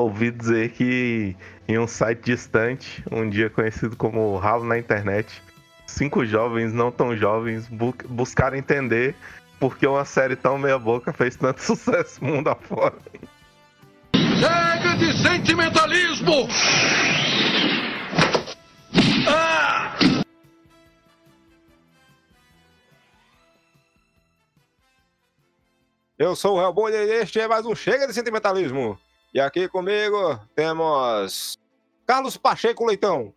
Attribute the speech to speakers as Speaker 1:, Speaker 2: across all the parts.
Speaker 1: ouvi dizer que em um site distante, um dia conhecido como Ralo na Internet, cinco jovens não tão jovens bu buscaram entender por que uma série tão meia-boca fez tanto sucesso mundo afora.
Speaker 2: Chega de sentimentalismo! Ah!
Speaker 3: Eu sou o Hellboy e este é mais um Chega de Sentimentalismo. E aqui comigo temos Carlos Pacheco Leitão.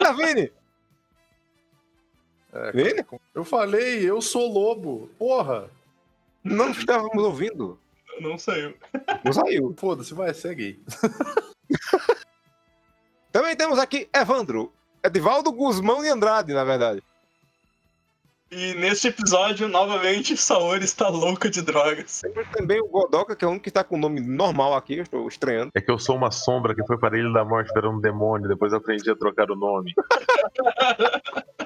Speaker 3: Savini.
Speaker 4: É,
Speaker 3: Vini?
Speaker 4: Eu falei, eu sou lobo. Porra.
Speaker 3: Não estávamos ouvindo.
Speaker 5: Não saiu.
Speaker 3: Não saiu.
Speaker 4: Foda-se, vai, segue aí.
Speaker 3: Também temos aqui Evandro. Edivaldo Guzmão de Andrade, na verdade.
Speaker 5: E neste episódio, novamente, Saori está louca de drogas.
Speaker 3: Temos também o Godoka, que é o único que está com o nome normal aqui, eu estou estranhando.
Speaker 6: É que eu sou uma sombra que foi para a Ilha da Morte, era um demônio, depois eu aprendi a trocar o nome.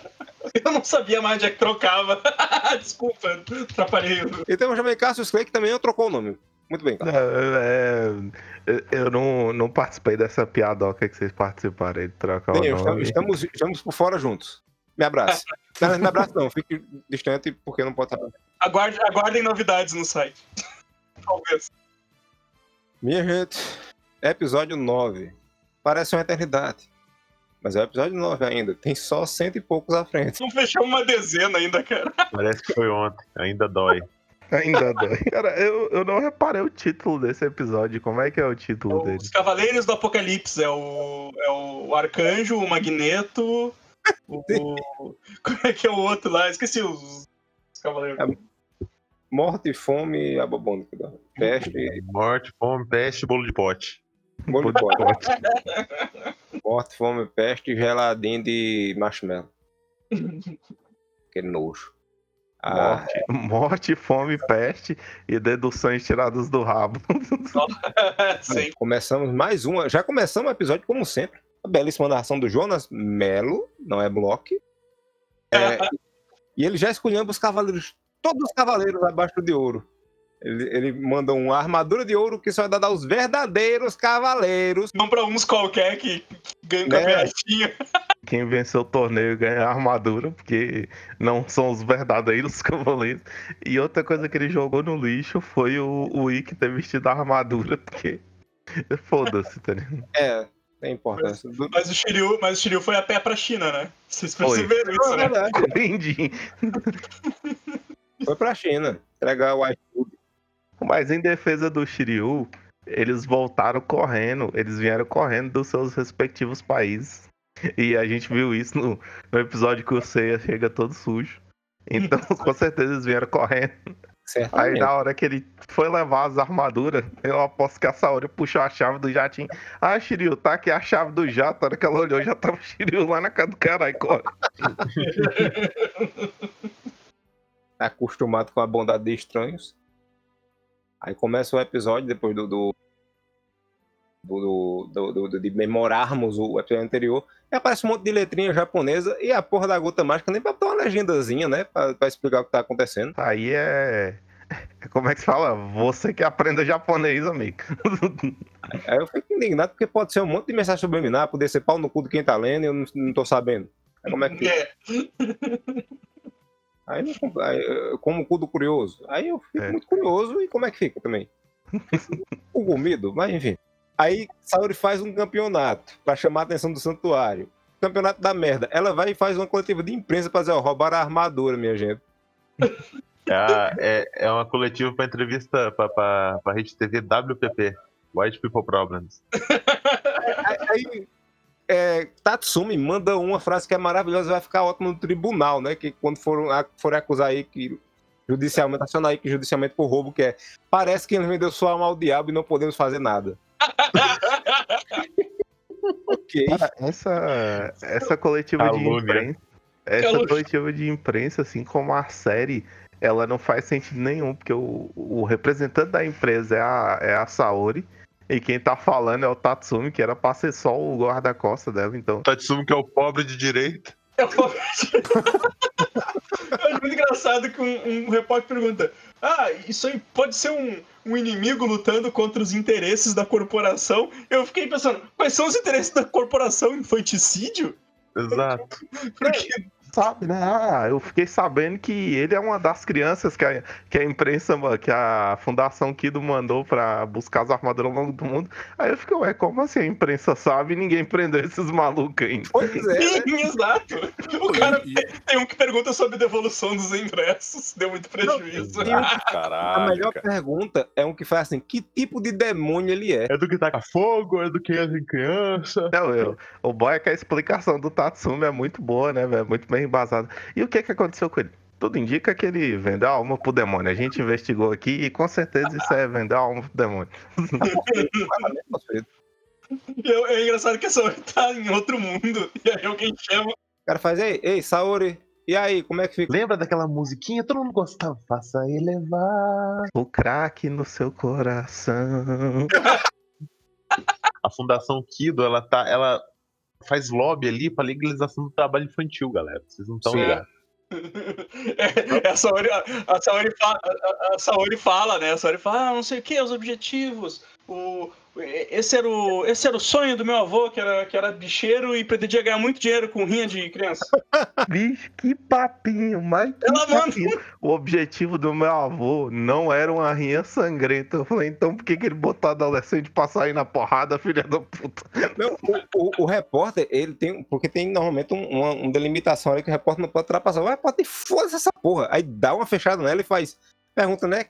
Speaker 5: Eu não sabia mais onde é que trocava. Desculpa, atrapalhei.
Speaker 3: E temos também Cassius Clay, que também não trocou o nome. Muito bem, cara.
Speaker 1: É, é, eu não, não participei dessa piadoca que vocês participaram de trocar
Speaker 3: Bem,
Speaker 1: o
Speaker 3: estamos,
Speaker 1: nome.
Speaker 3: estamos, estamos por fora juntos. Me abrace. Não, me abrace não, fique distante porque não pode estar.
Speaker 5: Aguarde, aguardem novidades no site. Talvez.
Speaker 3: Minha gente, episódio 9. Parece uma eternidade. Mas é o episódio 9 ainda. Tem só cento e poucos à frente.
Speaker 5: Não fechou uma dezena ainda, cara.
Speaker 6: Parece que foi ontem, ainda dói.
Speaker 1: Ainda dói. Cara, eu, eu não reparei o título desse episódio. Como é que é o título dele?
Speaker 5: Os Cavaleiros do Apocalipse. É o, é o Arcanjo, o Magneto. O, o- Como é que é o outro lá? Esqueci os, os Cavaleiros.
Speaker 3: Morte, fome e abobônica. da Peste,
Speaker 6: Morte, fome, peste, bolo de pote.
Speaker 3: bolo de pote. Morte, fome, peste e geladinho de marshmallow. Que nojo. Ah,
Speaker 1: Morte, morte, fome, peste e deduções tiradas do rabo.
Speaker 5: Sim.
Speaker 3: começamos mais uma. Já começamos o episódio, como sempre. A belíssima narração do Jonas Melo, não é Block. É, e ele já escolhendo os cavaleiros, todos os cavaleiros abaixo de ouro. Ele, ele manda uma armadura de ouro que só vai dar aos verdadeiros cavaleiros.
Speaker 5: Não pra uns qualquer que, que ganham com a
Speaker 3: Né?
Speaker 5: piadinha.
Speaker 1: Quem venceu o torneio ganha a armadura, porque não são os verdadeiros cavaleiros. E outra coisa que ele jogou no lixo foi o, o Ikki ter vestido a armadura, porque. Foda-se, tá ligado?
Speaker 3: É, tem importância. Do...
Speaker 5: Mas o Shiryu, mas o Shiryu foi a pé pra China, né? Vocês perceberam isso,
Speaker 3: É
Speaker 5: né?
Speaker 3: verdade.
Speaker 1: Entendi.
Speaker 3: Foi pra China. Entregar o iFood.
Speaker 1: Mas em defesa do Shiryu, eles voltaram correndo, eles vieram correndo dos seus respectivos países. E a gente viu isso no, no episódio que o Seiya chega todo sujo. Então, com certeza eles vieram correndo. Aí na hora que ele foi levar as armaduras, eu aposto que a Saori puxou a chave do jatinho. Ah, Shiryu, tá aqui a chave do jato. A hora que ela olhou, já tava o Shiryu lá na casa do caralho. corre.
Speaker 3: Tá acostumado com a bondade de estranhos. Aí começa o episódio, depois do. do, do, do- do- do- de memorarmos o episódio anterior, e aparece um monte de letrinha japonesa e a porra da gota mágica nem pra botar uma legendazinha, né? Pra, pra explicar o que tá acontecendo.
Speaker 1: Aí é. é Como é que se fala? Você que aprenda japonês, amigo.
Speaker 3: Aí eu fico indignado porque pode ser um monte de mensagem subliminar, poder ser pau no cu de quem tá lendo e eu não, não tô sabendo. Aí como é que.
Speaker 5: É.
Speaker 3: Aí, não- aí como o cu do curioso. Aí eu fico
Speaker 1: É.
Speaker 3: muito curioso e como é que fica também? o comido, mas enfim. Aí Saori faz um campeonato pra chamar a atenção do santuário. Campeonato da merda. Ela vai e faz uma coletiva de imprensa pra dizer, ó, roubaram a armadura, minha gente.
Speaker 6: É, é, é uma coletiva para entrevista para a rede TV WPP, White People Problems.
Speaker 3: Aí é, Tatsumi manda uma frase que é maravilhosa, vai ficar ótimo no tribunal, né? Que quando forem acusar aí que judicialmente, acionar aí que judicialmente por roubo, que é parece que ele vendeu sua alma ao diabo e não podemos fazer nada. Ok.
Speaker 1: Cara, essa, essa coletiva de
Speaker 6: Calúnia.
Speaker 1: imprensa. Essa
Speaker 5: Calúnia.
Speaker 1: coletiva de imprensa, assim como a série, ela não faz sentido nenhum, porque o, o representante da empresa é a, é a Saori. E quem tá falando é o Tatsumi, que era pra ser só o guarda-costa dela, então.
Speaker 6: Tatsumi que é o pobre de direita.
Speaker 5: É o palpite. Eu acho muito engraçado que um, um repórter pergunta: Ah, isso aí pode ser um, um inimigo lutando contra os interesses da corporação? Eu fiquei pensando, quais são os interesses da corporação? Infanticídio?
Speaker 6: Exato.
Speaker 5: Porque
Speaker 1: Sabe, né? Ah, eu fiquei sabendo que ele é uma das crianças que a, que a imprensa, que a Fundação Kido mandou pra buscar as armaduras ao longo do mundo. Aí eu fiquei, ué, como assim a imprensa sabe e ninguém prendeu esses malucos ainda?
Speaker 3: Pois é, né?
Speaker 5: Sim, exato. O cara
Speaker 4: E-
Speaker 5: tem um que pergunta sobre devolução dos ingressos. Deu muito prejuízo.
Speaker 3: E o- a
Speaker 4: Caralho,
Speaker 3: melhor
Speaker 4: cara.
Speaker 3: pergunta é um que faz assim: que tipo de demônio ele é?
Speaker 6: É do que taca fogo, é do que em criança.
Speaker 1: Não, eu, o boy é que a explicação do Tatsumi é muito boa, né, velho? Muito bem embasada. E o que que aconteceu com ele? Tudo indica que ele vendeu a alma pro demônio. A gente investigou aqui e com certeza isso é vender a alma pro demônio.
Speaker 5: E é, é engraçado que essa hora tá em outro mundo. E aí alguém chama.
Speaker 3: O cara faz, ei, ei, Saori, e aí, como é que fica?
Speaker 6: Lembra daquela musiquinha? Todo mundo gostava. Faça elevar.
Speaker 1: O craque no seu coração.
Speaker 6: A Fundação Kido, ela tá. Ela faz lobby ali pra legalização do trabalho infantil, galera. Vocês não estão ligados.
Speaker 5: É, a, Saori, a, a Saori fala, a, a Saori fala, né? A Saori fala, ah, não sei o que, os objetivos. O, esse, era o, esse era o sonho do meu avô, que era, que era bicheiro e pretendia ganhar muito dinheiro com rinha de criança.
Speaker 1: Bicho, que papinho, mas que
Speaker 5: Ela manda.
Speaker 1: papinho. O objetivo do meu avô não era uma rinha sangrenta. Eu falei, então por que, que ele botou adolescente pra sair na porrada, filha da puta?
Speaker 3: Não, o, o- o repórter, ele tem. Porque tem normalmente um- uma, uma delimitação ali que o repórter não pode ultrapassar. O repórter, foda-se essa porra. Aí dá uma fechada nela e faz. Pergunta, né?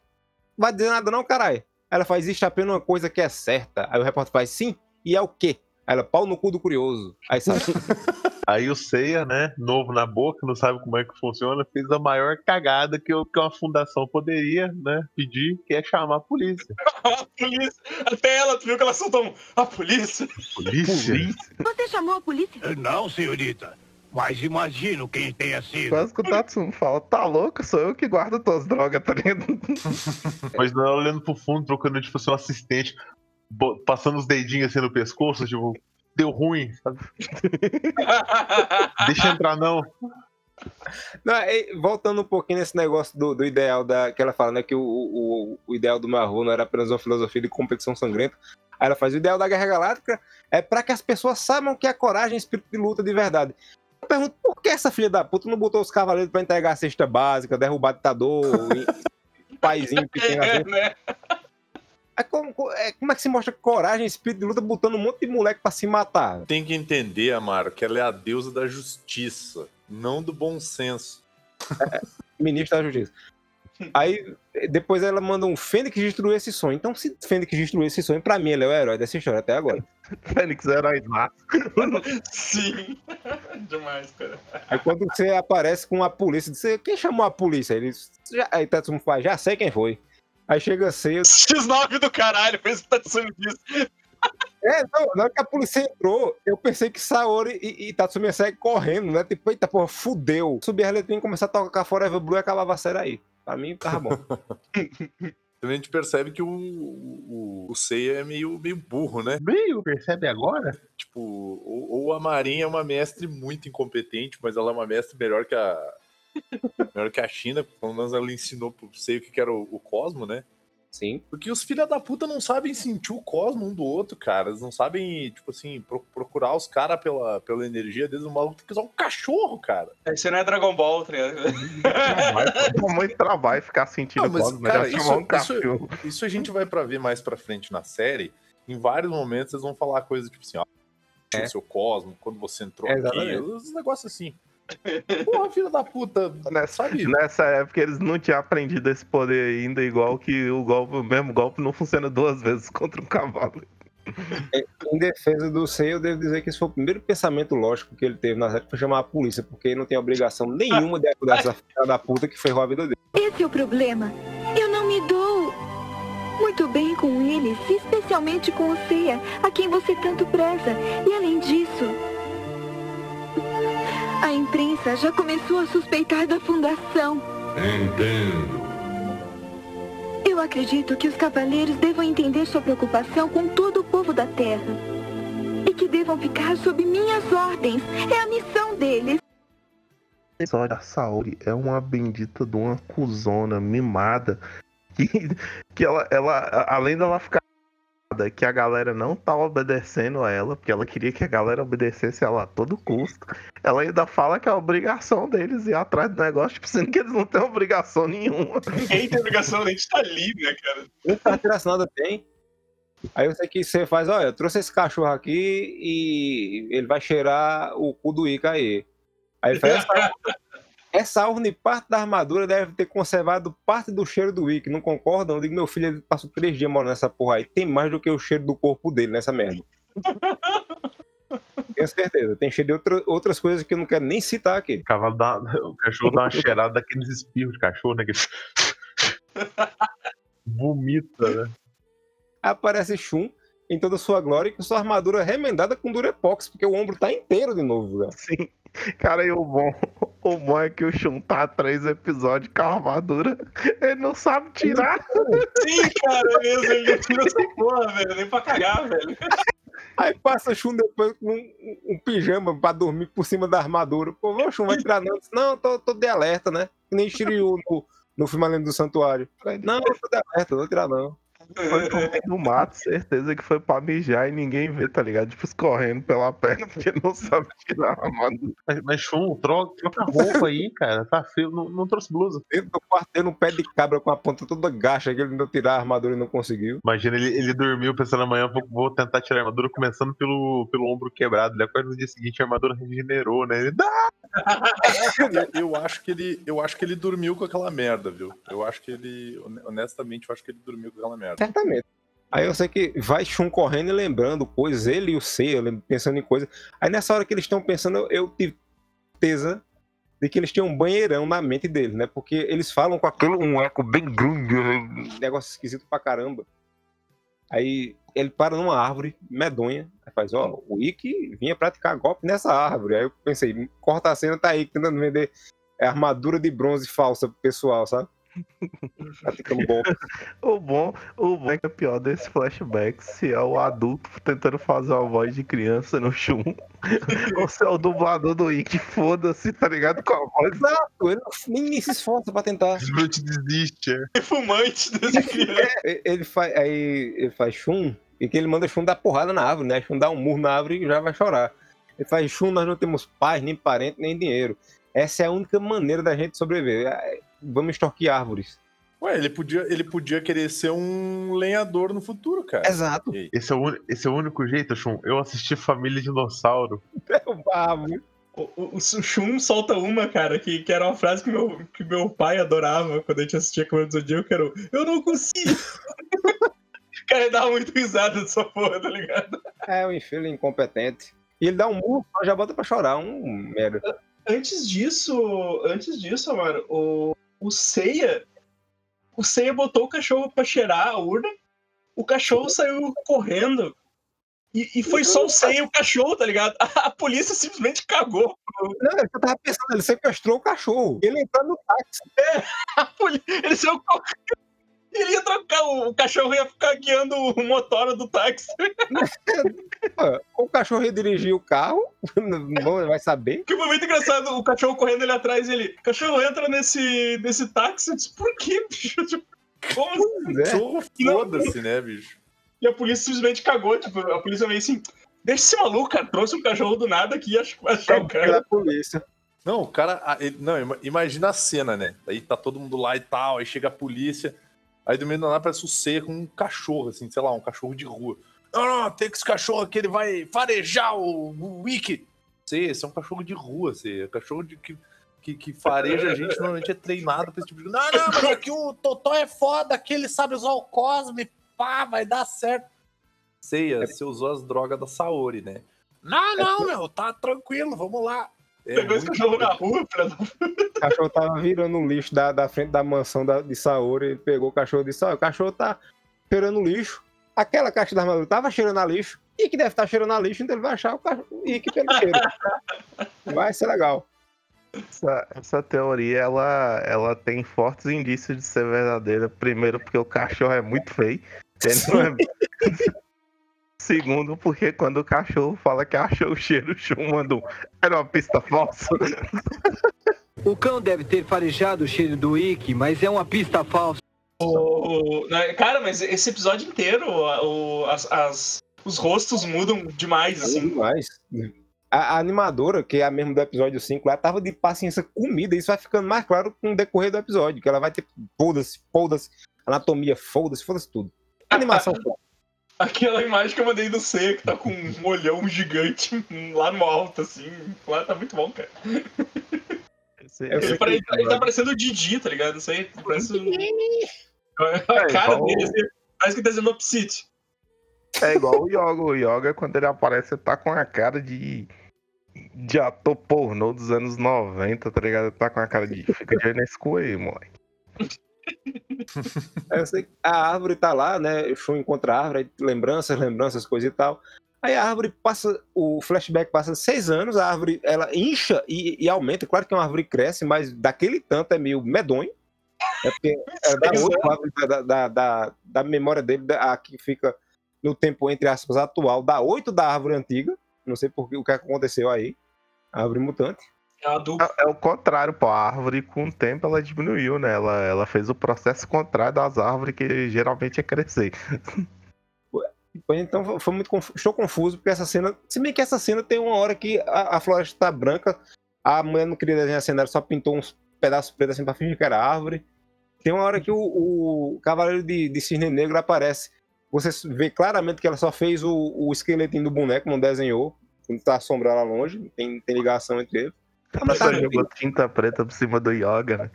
Speaker 3: Vai dizer nada, não, caralho. Ela faz, existe apenas uma coisa que é certa. Aí o repórter faz, sim, e é o quê? Aí ela, pau no cu do curioso. Aí sai.
Speaker 6: Aí o Seiya, né, novo na boca, não sabe como é que funciona, fez a maior cagada que, eu- que uma fundação poderia, né, pedir, que é chamar a polícia.
Speaker 5: A polícia. Até ela, tu viu que ela soltou um. A polícia.
Speaker 6: Polícia?
Speaker 7: Você chamou a polícia?
Speaker 2: Não, senhorita. Mas imagino quem tenha sido.
Speaker 1: Quase que o Tatsumi fala, tá louco? Sou eu que guardo tuas drogas, tá ligado?
Speaker 6: Mas não, ela olhando pro fundo, trocando, tipo, assim, um assistente, passando os dedinhos assim no pescoço, tipo, deu ruim, sabe? Deixa entrar não.
Speaker 3: Não, e voltando um pouquinho nesse negócio do, do ideal da, que ela fala, né? Que o, o, o ideal do avô não era apenas uma filosofia de competição sangrenta. Aí ela faz o ideal da Guerra Galáctica é para que as pessoas saibam que é coragem e espírito de luta de verdade. Eu pergunto, por que essa filha da puta não botou os cavaleiros pra entregar a cesta básica, derrubar ditador, e- paizinho pequeno assim?
Speaker 5: É, né?
Speaker 3: É como, é, como é que se mostra coragem e espírito de luta botando um monte de moleque pra se matar?
Speaker 4: Tem que entender, Amaro, que ela é a deusa da justiça, não do bom senso.
Speaker 3: ministro da Justiça. Aí, depois ela manda um Fênix destruir esse sonho. Então, se Fênix destruir esse sonho, pra mim ele é o herói dessa história até agora.
Speaker 1: Fênix é herói massa.
Speaker 5: Sim. Demais, cara.
Speaker 3: Aí quando você aparece com a polícia, você, quem chamou a polícia? Eles, já, aí Tatsumi faz, já sei quem foi. Aí chega cedo.
Speaker 5: X9 do caralho, foi isso que tá sendo disso.
Speaker 3: É, não, na hora que a polícia entrou, eu pensei que Saori e, e Tatsumi ia sair correndo, né? Tipo, eita porra, fudeu. Subir a letrinha e começar a tocar Forever Blue e acabava a série aí. Pra mim, tava bom.
Speaker 4: Também a gente percebe que o, o, o Seiya é meio, meio burro, né?
Speaker 6: Meio, percebe agora?
Speaker 4: Tipo, ou, ou a Marinha é uma mestre muito incompetente, mas ela é uma mestre melhor que a. melhor que a China. Pelo menos ela ensinou pro Seiya o que que era o, o Cosmo, né?
Speaker 3: Sim.
Speaker 4: Porque os filha da puta não sabem sentir o cosmo um do outro, cara. Eles não sabem, tipo assim, pro- procurar os caras pela, pela energia deles. O maluco tem que usar um cachorro, cara.
Speaker 5: Esse não é Dragon Ball, tá ligado?
Speaker 1: Muito trabalho ficar sentindo
Speaker 4: Não, mas,
Speaker 1: cosmo,
Speaker 4: cara, isso-
Speaker 1: um cachorro.
Speaker 4: Isso a gente vai pra ver mais pra frente na série. Em vários momentos eles vão falar coisas tipo assim, ó.
Speaker 3: É.
Speaker 4: O seu cosmo, quando você entrou
Speaker 3: É,
Speaker 4: aqui,
Speaker 3: exatamente.
Speaker 4: uns negócios assim. Porra, filha da puta,
Speaker 1: Nessa,
Speaker 4: sabe?
Speaker 1: nessa época eles não tinham aprendido esse poder ainda, igual que o golpe, o mesmo golpe não funciona duas vezes contra um cavalo.
Speaker 3: Em defesa do Sei, eu devo dizer que esse foi o primeiro pensamento lógico que ele teve na série, foi chamar a polícia, porque ele não tem obrigação nenhuma de ajudar essa filha da puta que ferrou a vida dele.
Speaker 7: Esse é o problema. Eu não me dou muito bem com eles, especialmente com o Ceia, a quem você tanto preza. E além disso, a imprensa já começou a suspeitar da fundação.
Speaker 2: Entendo.
Speaker 7: Eu acredito que os cavaleiros devam entender sua preocupação com todo o povo da Terra. E que devam ficar sob minhas ordens. É a missão deles.
Speaker 1: a Saori é uma bendita de uma cuzona mimada. Que, que ela, ela, além dela ficar que a galera não tá obedecendo a ela, porque ela queria que a galera obedecesse ela a todo custo. Ela ainda fala que é a obrigação deles ir atrás do negócio, tipo, sendo que eles não têm obrigação nenhuma.
Speaker 5: Ninguém tem obrigação, a gente tá ali, né, cara?
Speaker 3: Nem carteira assinada tem. Aí sei que você faz, olha, eu trouxe esse cachorro aqui e ele vai cheirar o cu do Ica aí. Aí ele faz, essa, urna parte da armadura deve ter conservado parte do cheiro do Ica, não concordam? Eu digo, meu filho, ele passou três dias morando nessa porra aí, tem mais do que o cheiro do corpo dele nessa merda. Tenho certeza, tem cheiro de outra- outras coisas que eu não quero nem citar aqui.
Speaker 6: O, cavalo dá, o cachorro dá uma cheirada daqueles espirros de cachorro, né? Que... Vomita, né?
Speaker 3: Aparece Shun em toda sua glória e com sua armadura remendada com Durepox, porque o ombro tá inteiro de novo, velho.
Speaker 1: Sim. Cara, e o bom, o bom é que o Shun tá três episódios com a armadura. Ele não sabe tirar.
Speaker 5: Sim, cara, é mesmo, ele não tira essa porra, velho, nem pra cagar, velho.
Speaker 3: Aí passa Shun depois com um, um pijama pra dormir por cima da armadura. Pô, o Shun vai tirar não. Disse, Não, tô, tô de alerta, né? Que nem Shiryu no, no filme Além do Santuário. Não, eu tô de alerta, não vou tirar não.
Speaker 1: Foi pro meio do mato, certeza que foi pra mijar e ninguém vê, tá ligado? Tipo, escorrendo pela perna, porque não sabe tirar a armadura.
Speaker 6: Mas, mas troca, troca a roupa aí, cara. Tá feio. Não, não trouxe blusa.
Speaker 3: Dentro do quarto tendo um pé de cabra com a ponta toda gacha que ele não tirar a armadura e não conseguiu.
Speaker 6: Imagina, ele, ele dormiu pensando amanhã, vou, vou tentar tirar a armadura, começando pelo, pelo ombro quebrado. Ele acorda no dia seguinte, a armadura regenerou, né? Ele,
Speaker 4: Eu acho que ele, eu acho que ele dormiu com aquela merda, viu? Eu acho que ele, hone- honestamente, eu acho que ele dormiu com aquela merda.
Speaker 3: Certamente. Aí eu sei que vai Shun correndo e lembrando coisas, ele e o Seiya pensando em coisas. Aí nessa hora que eles estão pensando, eu, eu tive certeza de que eles tinham um banheirão na mente deles, né? Porque eles falam com aquele um eco bem grande, um negócio esquisito pra caramba. Aí ele para numa árvore medonha, aí faz, ó, o Ikki vinha praticar golpe nessa árvore. Aí eu pensei, corta a cena, tá aí tentando vender armadura de bronze falsa pro pessoal, sabe? Praticando golpe.
Speaker 1: O bom, o bom é que é pior desse flashback se é o adulto tentando fazer uma voz de criança no Shun. Ou se é o dublador do Ikki, foda-se, tá ligado? Com a voz.
Speaker 3: Exato, ele nem, se esforça pra tentar.
Speaker 6: Desbrute desiste. é.
Speaker 5: Fumante desse criança.
Speaker 3: Ele faz, aí ele faz Shun, e que ele manda Shun dar porrada na árvore, né? Shun dá um murro na árvore e já vai chorar. Ele faz Shun, nós não temos paz, nem parente, nem dinheiro. Essa é a única maneira da gente sobreviver. É, Vamos extorquir árvores.
Speaker 4: Ué, ele podia, ele podia querer ser um lenhador no futuro, cara.
Speaker 3: Exato.
Speaker 6: Esse é, o, esse é o único jeito, Shun. Eu assisti Família Dinossauro.
Speaker 3: Derrubar a árvore.
Speaker 5: O, o, o Shun solta uma, cara, que, que era uma frase que meu, que meu pai adorava quando a gente assistia Cavaleiro do Zodíaco, que era o, Eu não consigo! cara, ele dava muito risada dessa porra, tá ligado?
Speaker 3: É um infeliz incompetente. E ele dá um murro, já bota pra chorar. Um merda.
Speaker 5: Antes disso, antes disso, mano, o, o Seiya, o Seiya botou o cachorro pra cheirar a urna, o cachorro saiu correndo, e, e foi só o Seiya e o cachorro, tá ligado? A, polícia simplesmente cagou.
Speaker 3: Não, eu tava pensando, ele sequestrou o cachorro. Ele entrou no táxi.
Speaker 5: A poli- Ele saiu correndo. Ele ia trocar, o cachorro ia ficar guiando o motor do táxi.
Speaker 3: O cachorro ia dirigir o carro, não vai saber.
Speaker 5: Que foi muito engraçado, o cachorro correndo ali atrás, ele, cachorro entra nesse, nesse táxi, eu disse, por quê, bicho? Tipo, como assim?
Speaker 3: É.
Speaker 4: Cachorro, Foda-se, né, bicho?
Speaker 5: E a polícia simplesmente cagou, tipo, a polícia veio assim, deixa esse maluco, cara, trouxe um cachorro do nada aqui, acho que vai achar o cara.
Speaker 3: Polícia.
Speaker 4: Não, o cara. ele- não, ima- imagina a cena, né? Aí tá todo mundo lá e tal, aí chega a polícia. Aí do meio do nada aparece o Seiya com um cachorro, assim, sei lá, um cachorro de rua. Não, não, tem que esse cachorro aqui, ele vai farejar o, o Wiki. Seiya, esse é um cachorro de rua, Seiya. Cachorro de, que, que, que fareja a gente normalmente é treinado pra esse tipo de Não, não, mas aqui o Totó é foda, aqui ele sabe usar o Cosme, pá, vai dar certo. Seiya, você usou as drogas da Saori, né? Não, não, meu, tá tranquilo, vamos lá. É
Speaker 5: Pegou esse cachorro
Speaker 4: doido.
Speaker 5: na rua, filha
Speaker 3: O cachorro tava virando o lixo da, da frente da mansão da, de Saori. Ele pegou o cachorro e disse: Ó, o cachorro tá cheirando lixo. Aquela caixa da armadura tava cheirando a lixo. E que deve estar cheirando a lixo, então ele vai achar o cachorro. E que pelo cheiro. Vai ser legal.
Speaker 1: Essa, essa teoria, ela, ela tem fortes indícios de ser verdadeira. Primeiro, porque o cachorro é muito feio. Ele não é- Segundo, porque quando o cachorro fala que achou o cheiro, o Shun manda um, Era uma pista falsa.
Speaker 8: O cão deve ter farejado o cheiro do Ick, mas é uma pista falsa.
Speaker 5: O- né, Cara, mas esse episódio inteiro, o- as- as- os rostos mudam demais, assim.
Speaker 3: Demais. A, a animadora, que é a mesma do episódio 5, lá tava de paciência comida. Isso vai ficando mais claro com o decorrer do episódio. Que ela vai ter foda-se, foda-se, anatomia, foda-se, foda-se tudo. Animação foda.
Speaker 5: Aquela imagem que eu mandei do C, que tá com um olhão gigante lá no alto, assim. Lá tá muito bom, cara.
Speaker 1: Esse-
Speaker 3: Eu
Speaker 5: Ele, pare- ele tá parecendo o Didi, tá ligado? Isso aí parece. um- A
Speaker 1: É,
Speaker 5: cara
Speaker 1: igual-
Speaker 5: dele, assim, parece que tá sendo Opsite.
Speaker 1: É igual o Yoga. O Yoga, quando ele aparece, tá com a cara de. De ator pornô dos anos 90, tá ligado? Tá com a cara de. Fica de olho nesse cu aí, moleque.
Speaker 3: Aí eu sei a árvore tá lá, né? O show encontra a árvore, lembranças, lembranças, coisa e tal. Aí a árvore passa, o flashback passa seis anos, a árvore ela incha e, e aumenta. Claro que uma árvore cresce, mas daquele tanto é meio medonho. É porque é da outra árvore da, da, da, da memória dele, da, a que fica no tempo, entre aspas, atual, da oito da árvore antiga. Não sei por o que aconteceu aí. A árvore mutante.
Speaker 5: É.
Speaker 1: É, é o contrário, pô. A árvore, com o tempo, ela diminuiu, né? Ela, ela fez o processo contrário das árvores, que geralmente é crescer.
Speaker 3: Então foi- muito confu- estou confuso porque essa cena, se bem que essa cena tem uma hora que a, a floresta tá branca, a mulher não queria desenhar cenário, só pintou uns pedaços pretos assim pra fingir que era árvore. Tem uma hora que o, o cavaleiro de, de cisne negro aparece. Você vê claramente que ela só fez o, o esqueletinho do boneco, não desenhou. Não tá a sombra lá longe, não tem, tem ligação entre eles. Mas tá bem.
Speaker 1: jogou tinta preta por cima do Yoga, né?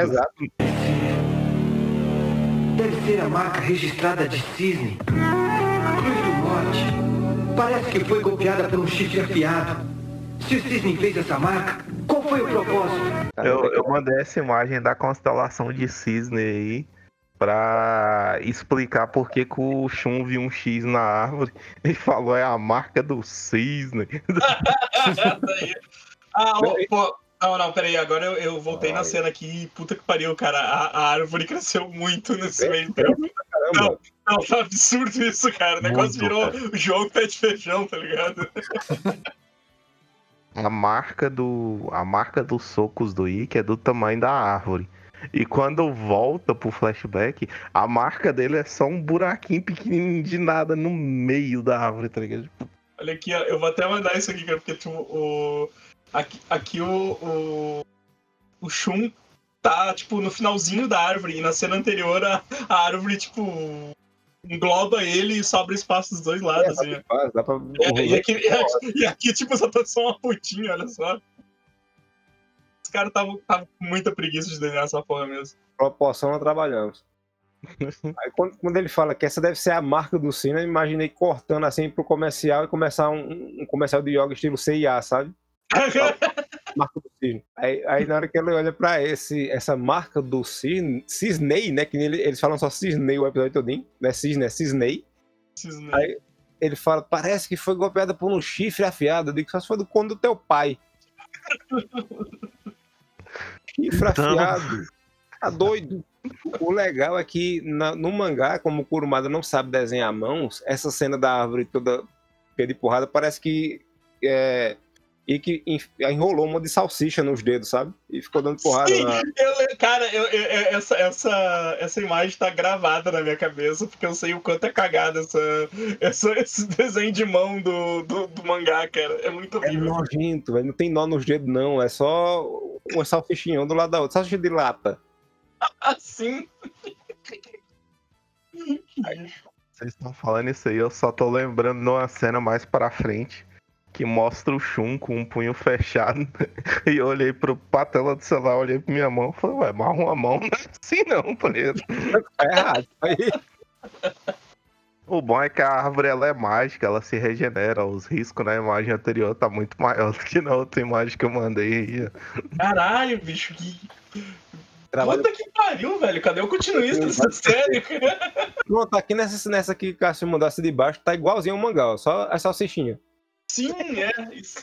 Speaker 3: Exato.
Speaker 8: Deve ser a marca registrada de cisne. A Cruz do Norte. Parece que foi golpeada por um chifre afiado. Se o cisne fez essa marca, qual foi o propósito?
Speaker 1: Eu, eu mandei essa imagem da constelação de cisne aí pra explicar por que, que o Shun viu um X na árvore e falou é a marca do cisne.
Speaker 5: Ah, ô, pô. Não, não, peraí, agora eu, eu voltei na cena aqui e puta que pariu, cara. A, a árvore cresceu muito nesse meio tempo.
Speaker 3: Caramba.
Speaker 5: Não, tá absurdo isso, cara. O negócio
Speaker 1: Muito,
Speaker 5: virou o jogo pé de feijão, tá ligado?
Speaker 1: A marca do a marca dos socos do Ikki é do tamanho da árvore. E quando volta pro flashback, a marca dele é só um buraquinho pequenininho de nada no meio da árvore, tá ligado?
Speaker 5: Olha aqui, ó, eu vou até mandar isso aqui, cara, porque tipo, o. Aqui, aqui o, o. O Shun tá, tipo, no finalzinho da árvore, e na cena anterior a, a árvore, tipo, engloba ele e sobra espaço dos dois lados, assim. ó.
Speaker 3: Faz, Dá pra...
Speaker 5: É, e, aqui, e, aqui, tipo, só tá só uma putinha, olha só. Os caras estavam com muita preguiça de desenhar essa porra mesmo.
Speaker 3: proporção nós trabalhamos. Aí quando, quando ele fala que essa deve ser a marca do Cine, eu imaginei cortando assim pro comercial e começar um, um comercial de yoga estilo CIA, sabe? Marca do cisne. Aí, aí na hora que ele olha pra esse, essa marca do cisne, cisnei, né? Que ele- eles falam só cisnei o episódio todinho, não é cisne, é cisnei.
Speaker 5: Esses-
Speaker 3: Aí- Ele fala, parece que foi golpeada por um chifre afiado. Eu digo, só se foi do cone do teu pai. chifre
Speaker 6: Então-
Speaker 3: afiado. Tá doido. O legal é que na- no mangá, como o Kurumada não sabe desenhar mãos, essa cena da árvore toda cheia de porrada parece que é, e que en- enrolou uma de salsicha nos dedos, sabe? E ficou dando porrada.
Speaker 5: Sim.
Speaker 3: na-
Speaker 5: Eu, cara, eu, eu- essa, essa, essa imagem tá gravada na minha cabeça, porque eu sei o quanto é cagada essa, essa, esse desenho de mão do, do, do mangá, cara. É muito
Speaker 3: É nojento, velho. Não tem nó nos dedos, não. É só uma salsichinha um do lado da outra. Salsicha de lata.
Speaker 5: Assim.
Speaker 1: Vocês estão falando isso aí, eu só tô lembrando de uma cena mais pra frente que mostra o Shun com um punho fechado. E eu olhei pro, pra tela do celular, olhei pra minha mão e falei, ué, mas uma mão não é assim não.
Speaker 3: Tá errado. Aí,
Speaker 1: O bom é que a árvore ela é mágica, ela se regenera. Os riscos na imagem anterior tá muito maior do que na outra imagem que eu mandei aí.
Speaker 5: Caralho, bicho, que.
Speaker 3: trabalho
Speaker 5: Puta que pariu, velho. Cadê o continuista dessa série?
Speaker 3: Pronto, aqui nessa, nessa aqui que o Cássio mandasse de baixo, tá igualzinho ao mangá, ó, só a salsichinha.
Speaker 5: Sim, é. Isso.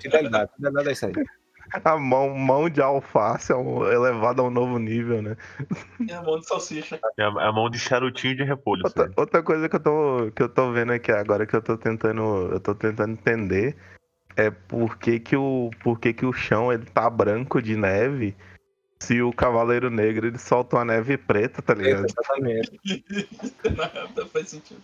Speaker 3: Fidelidade, fidelidade é isso aí.
Speaker 1: A mão, mão de alface é um- elevada a um novo nível, né?
Speaker 5: É a mão de salsicha.
Speaker 6: É a, a mão de charutinho de repolho.
Speaker 1: Outra,
Speaker 6: sabe?
Speaker 1: outra coisa que eu tô que eu tô vendo aqui agora que eu tô tentando eu tô tentando entender é por que, que o por que, que o chão ele tá branco de neve se o Cavaleiro Negro ele solta uma neve preta, tá ligado?
Speaker 3: Exatamente.
Speaker 5: Nada faz sentido.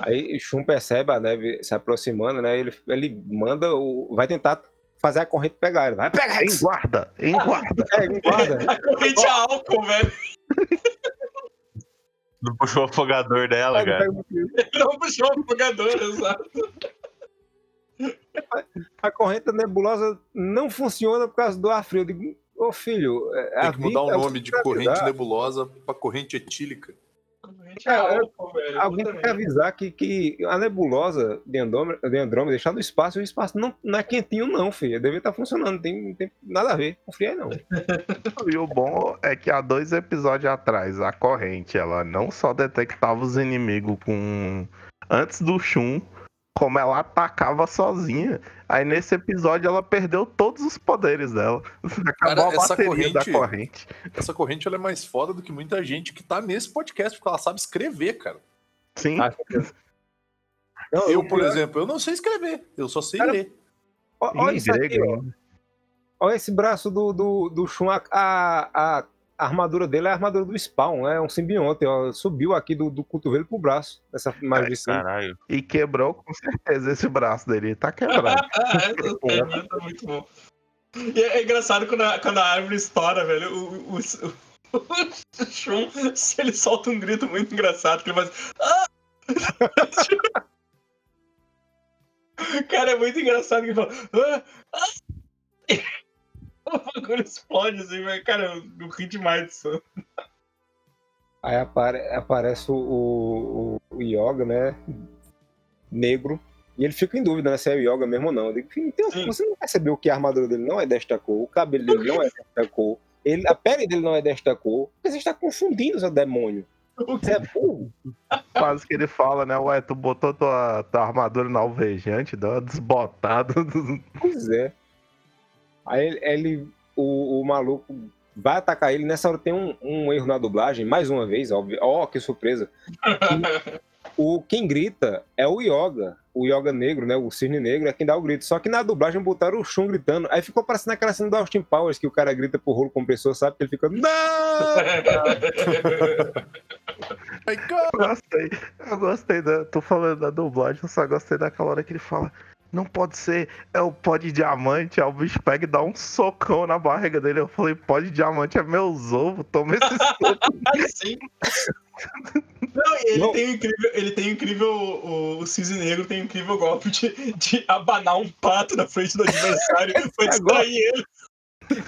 Speaker 3: Aí Shun percebe a neve se aproximando, né? Ele, ele manda o. Vai tentar fazer a corrente pegar ele. Vai pegar
Speaker 1: Em
Speaker 3: isso!
Speaker 1: guarda, em guarda.
Speaker 3: É, ele guarda.
Speaker 5: A corrente é álcool, velho.
Speaker 6: Não puxou o afogador dela, cara.
Speaker 5: Ele não puxou o afogador, exato.
Speaker 3: A corrente nebulosa não funciona por causa do ar frio. Eu digo, ô filho, é,
Speaker 4: Tem que mudar o nome de corrente nebulosa pra corrente etílica.
Speaker 3: Alguém
Speaker 5: Puta
Speaker 3: tem que avisar que, que a nebulosa de Andrômeda, de Andrômeda está no espaço o espaço não, não é quentinho, não, filho. Deve estar funcionando, não tem, não tem nada a ver. Confia aí, não.
Speaker 1: E o bom é que há dois episódios atrás, a corrente, ela não só detectava os inimigos com. Antes do Shun, como ela atacava sozinha. Aí nesse episódio ela perdeu todos os poderes dela. Acabou a
Speaker 4: essa
Speaker 1: bateria da
Speaker 4: corrente-
Speaker 1: corrente.
Speaker 4: Essa corrente ela é mais foda do que muita gente que tá nesse podcast, porque ela sabe escrever, cara.
Speaker 1: Sim.
Speaker 3: Ah, Não,
Speaker 4: Eu, por
Speaker 3: pior-
Speaker 4: exemplo, eu não sei escrever, eu só sei
Speaker 3: Cara,
Speaker 4: ler.
Speaker 3: Olha isso aqui, ó. Olha esse braço do, do, do Shun. A, a, a armadura dele é a armadura do Spawn, é um simbionte. Ó, subiu aqui do, do cotovelo pro braço. Nessa imagem cima.
Speaker 6: Caralho.
Speaker 1: E quebrou com certeza esse braço dele. Tá quebrado.
Speaker 5: Essa cena tá muito bom. E é engraçado quando a, quando a árvore estoura, velho. O, o, o, o Shun, se ele solta um grito muito engraçado, que ele faz. "Ah!" Cara, é muito engraçado que ele fala. "Ah! Ah!" O bagulho explode assim, velho. Cara, eu, eu ri demais disso.
Speaker 3: Aí apare- aparece o, o, o Yoga, né? Negro. E ele fica em dúvida, né? Se é o Yoga mesmo ou não. Eu digo, "Filho, então,
Speaker 5: Sim.
Speaker 3: você não percebeu que a armadura dele não é desta cor, o cabelo dele não é desta cor, ele, a pele dele não é desta cor. Você está confundindo, seu demônio. Você é burro.
Speaker 1: Quase que ele fala, né? Ué, tu botou tua, tua armadura na alvejante, dá uma desbotada.
Speaker 3: Pois é. Aí ele, o, o maluco vai atacar ele. Nessa hora tem um, um erro na dublagem, mais uma vez, óbvio. Ó, que surpresa. O, quem grita é o Yoga. O Yoga negro, né? O cisne negro é quem dá o grito. Só que na dublagem botaram o Shun gritando. Aí ficou parecendo aquela cena do Austin Powers que o cara grita pro rolo compressor, sabe? Que ele fica. Não!
Speaker 1: Eu gostei. Eu gostei da. Tô falando da dublagem, eu só gostei daquela hora que ele fala. Não pode ser, é o pó de diamante. Aí o bicho pega e dá um socão na barriga dele. Eu falei, pó de diamante é meus ovos, toma esse soco.
Speaker 5: Sim. Não, e ele
Speaker 3: Não.
Speaker 5: tem o incrível, ele tem o incrível, o, o Cisne Negro tem o incrível golpe de, de abanar um pato na frente do adversário pra distrair ele.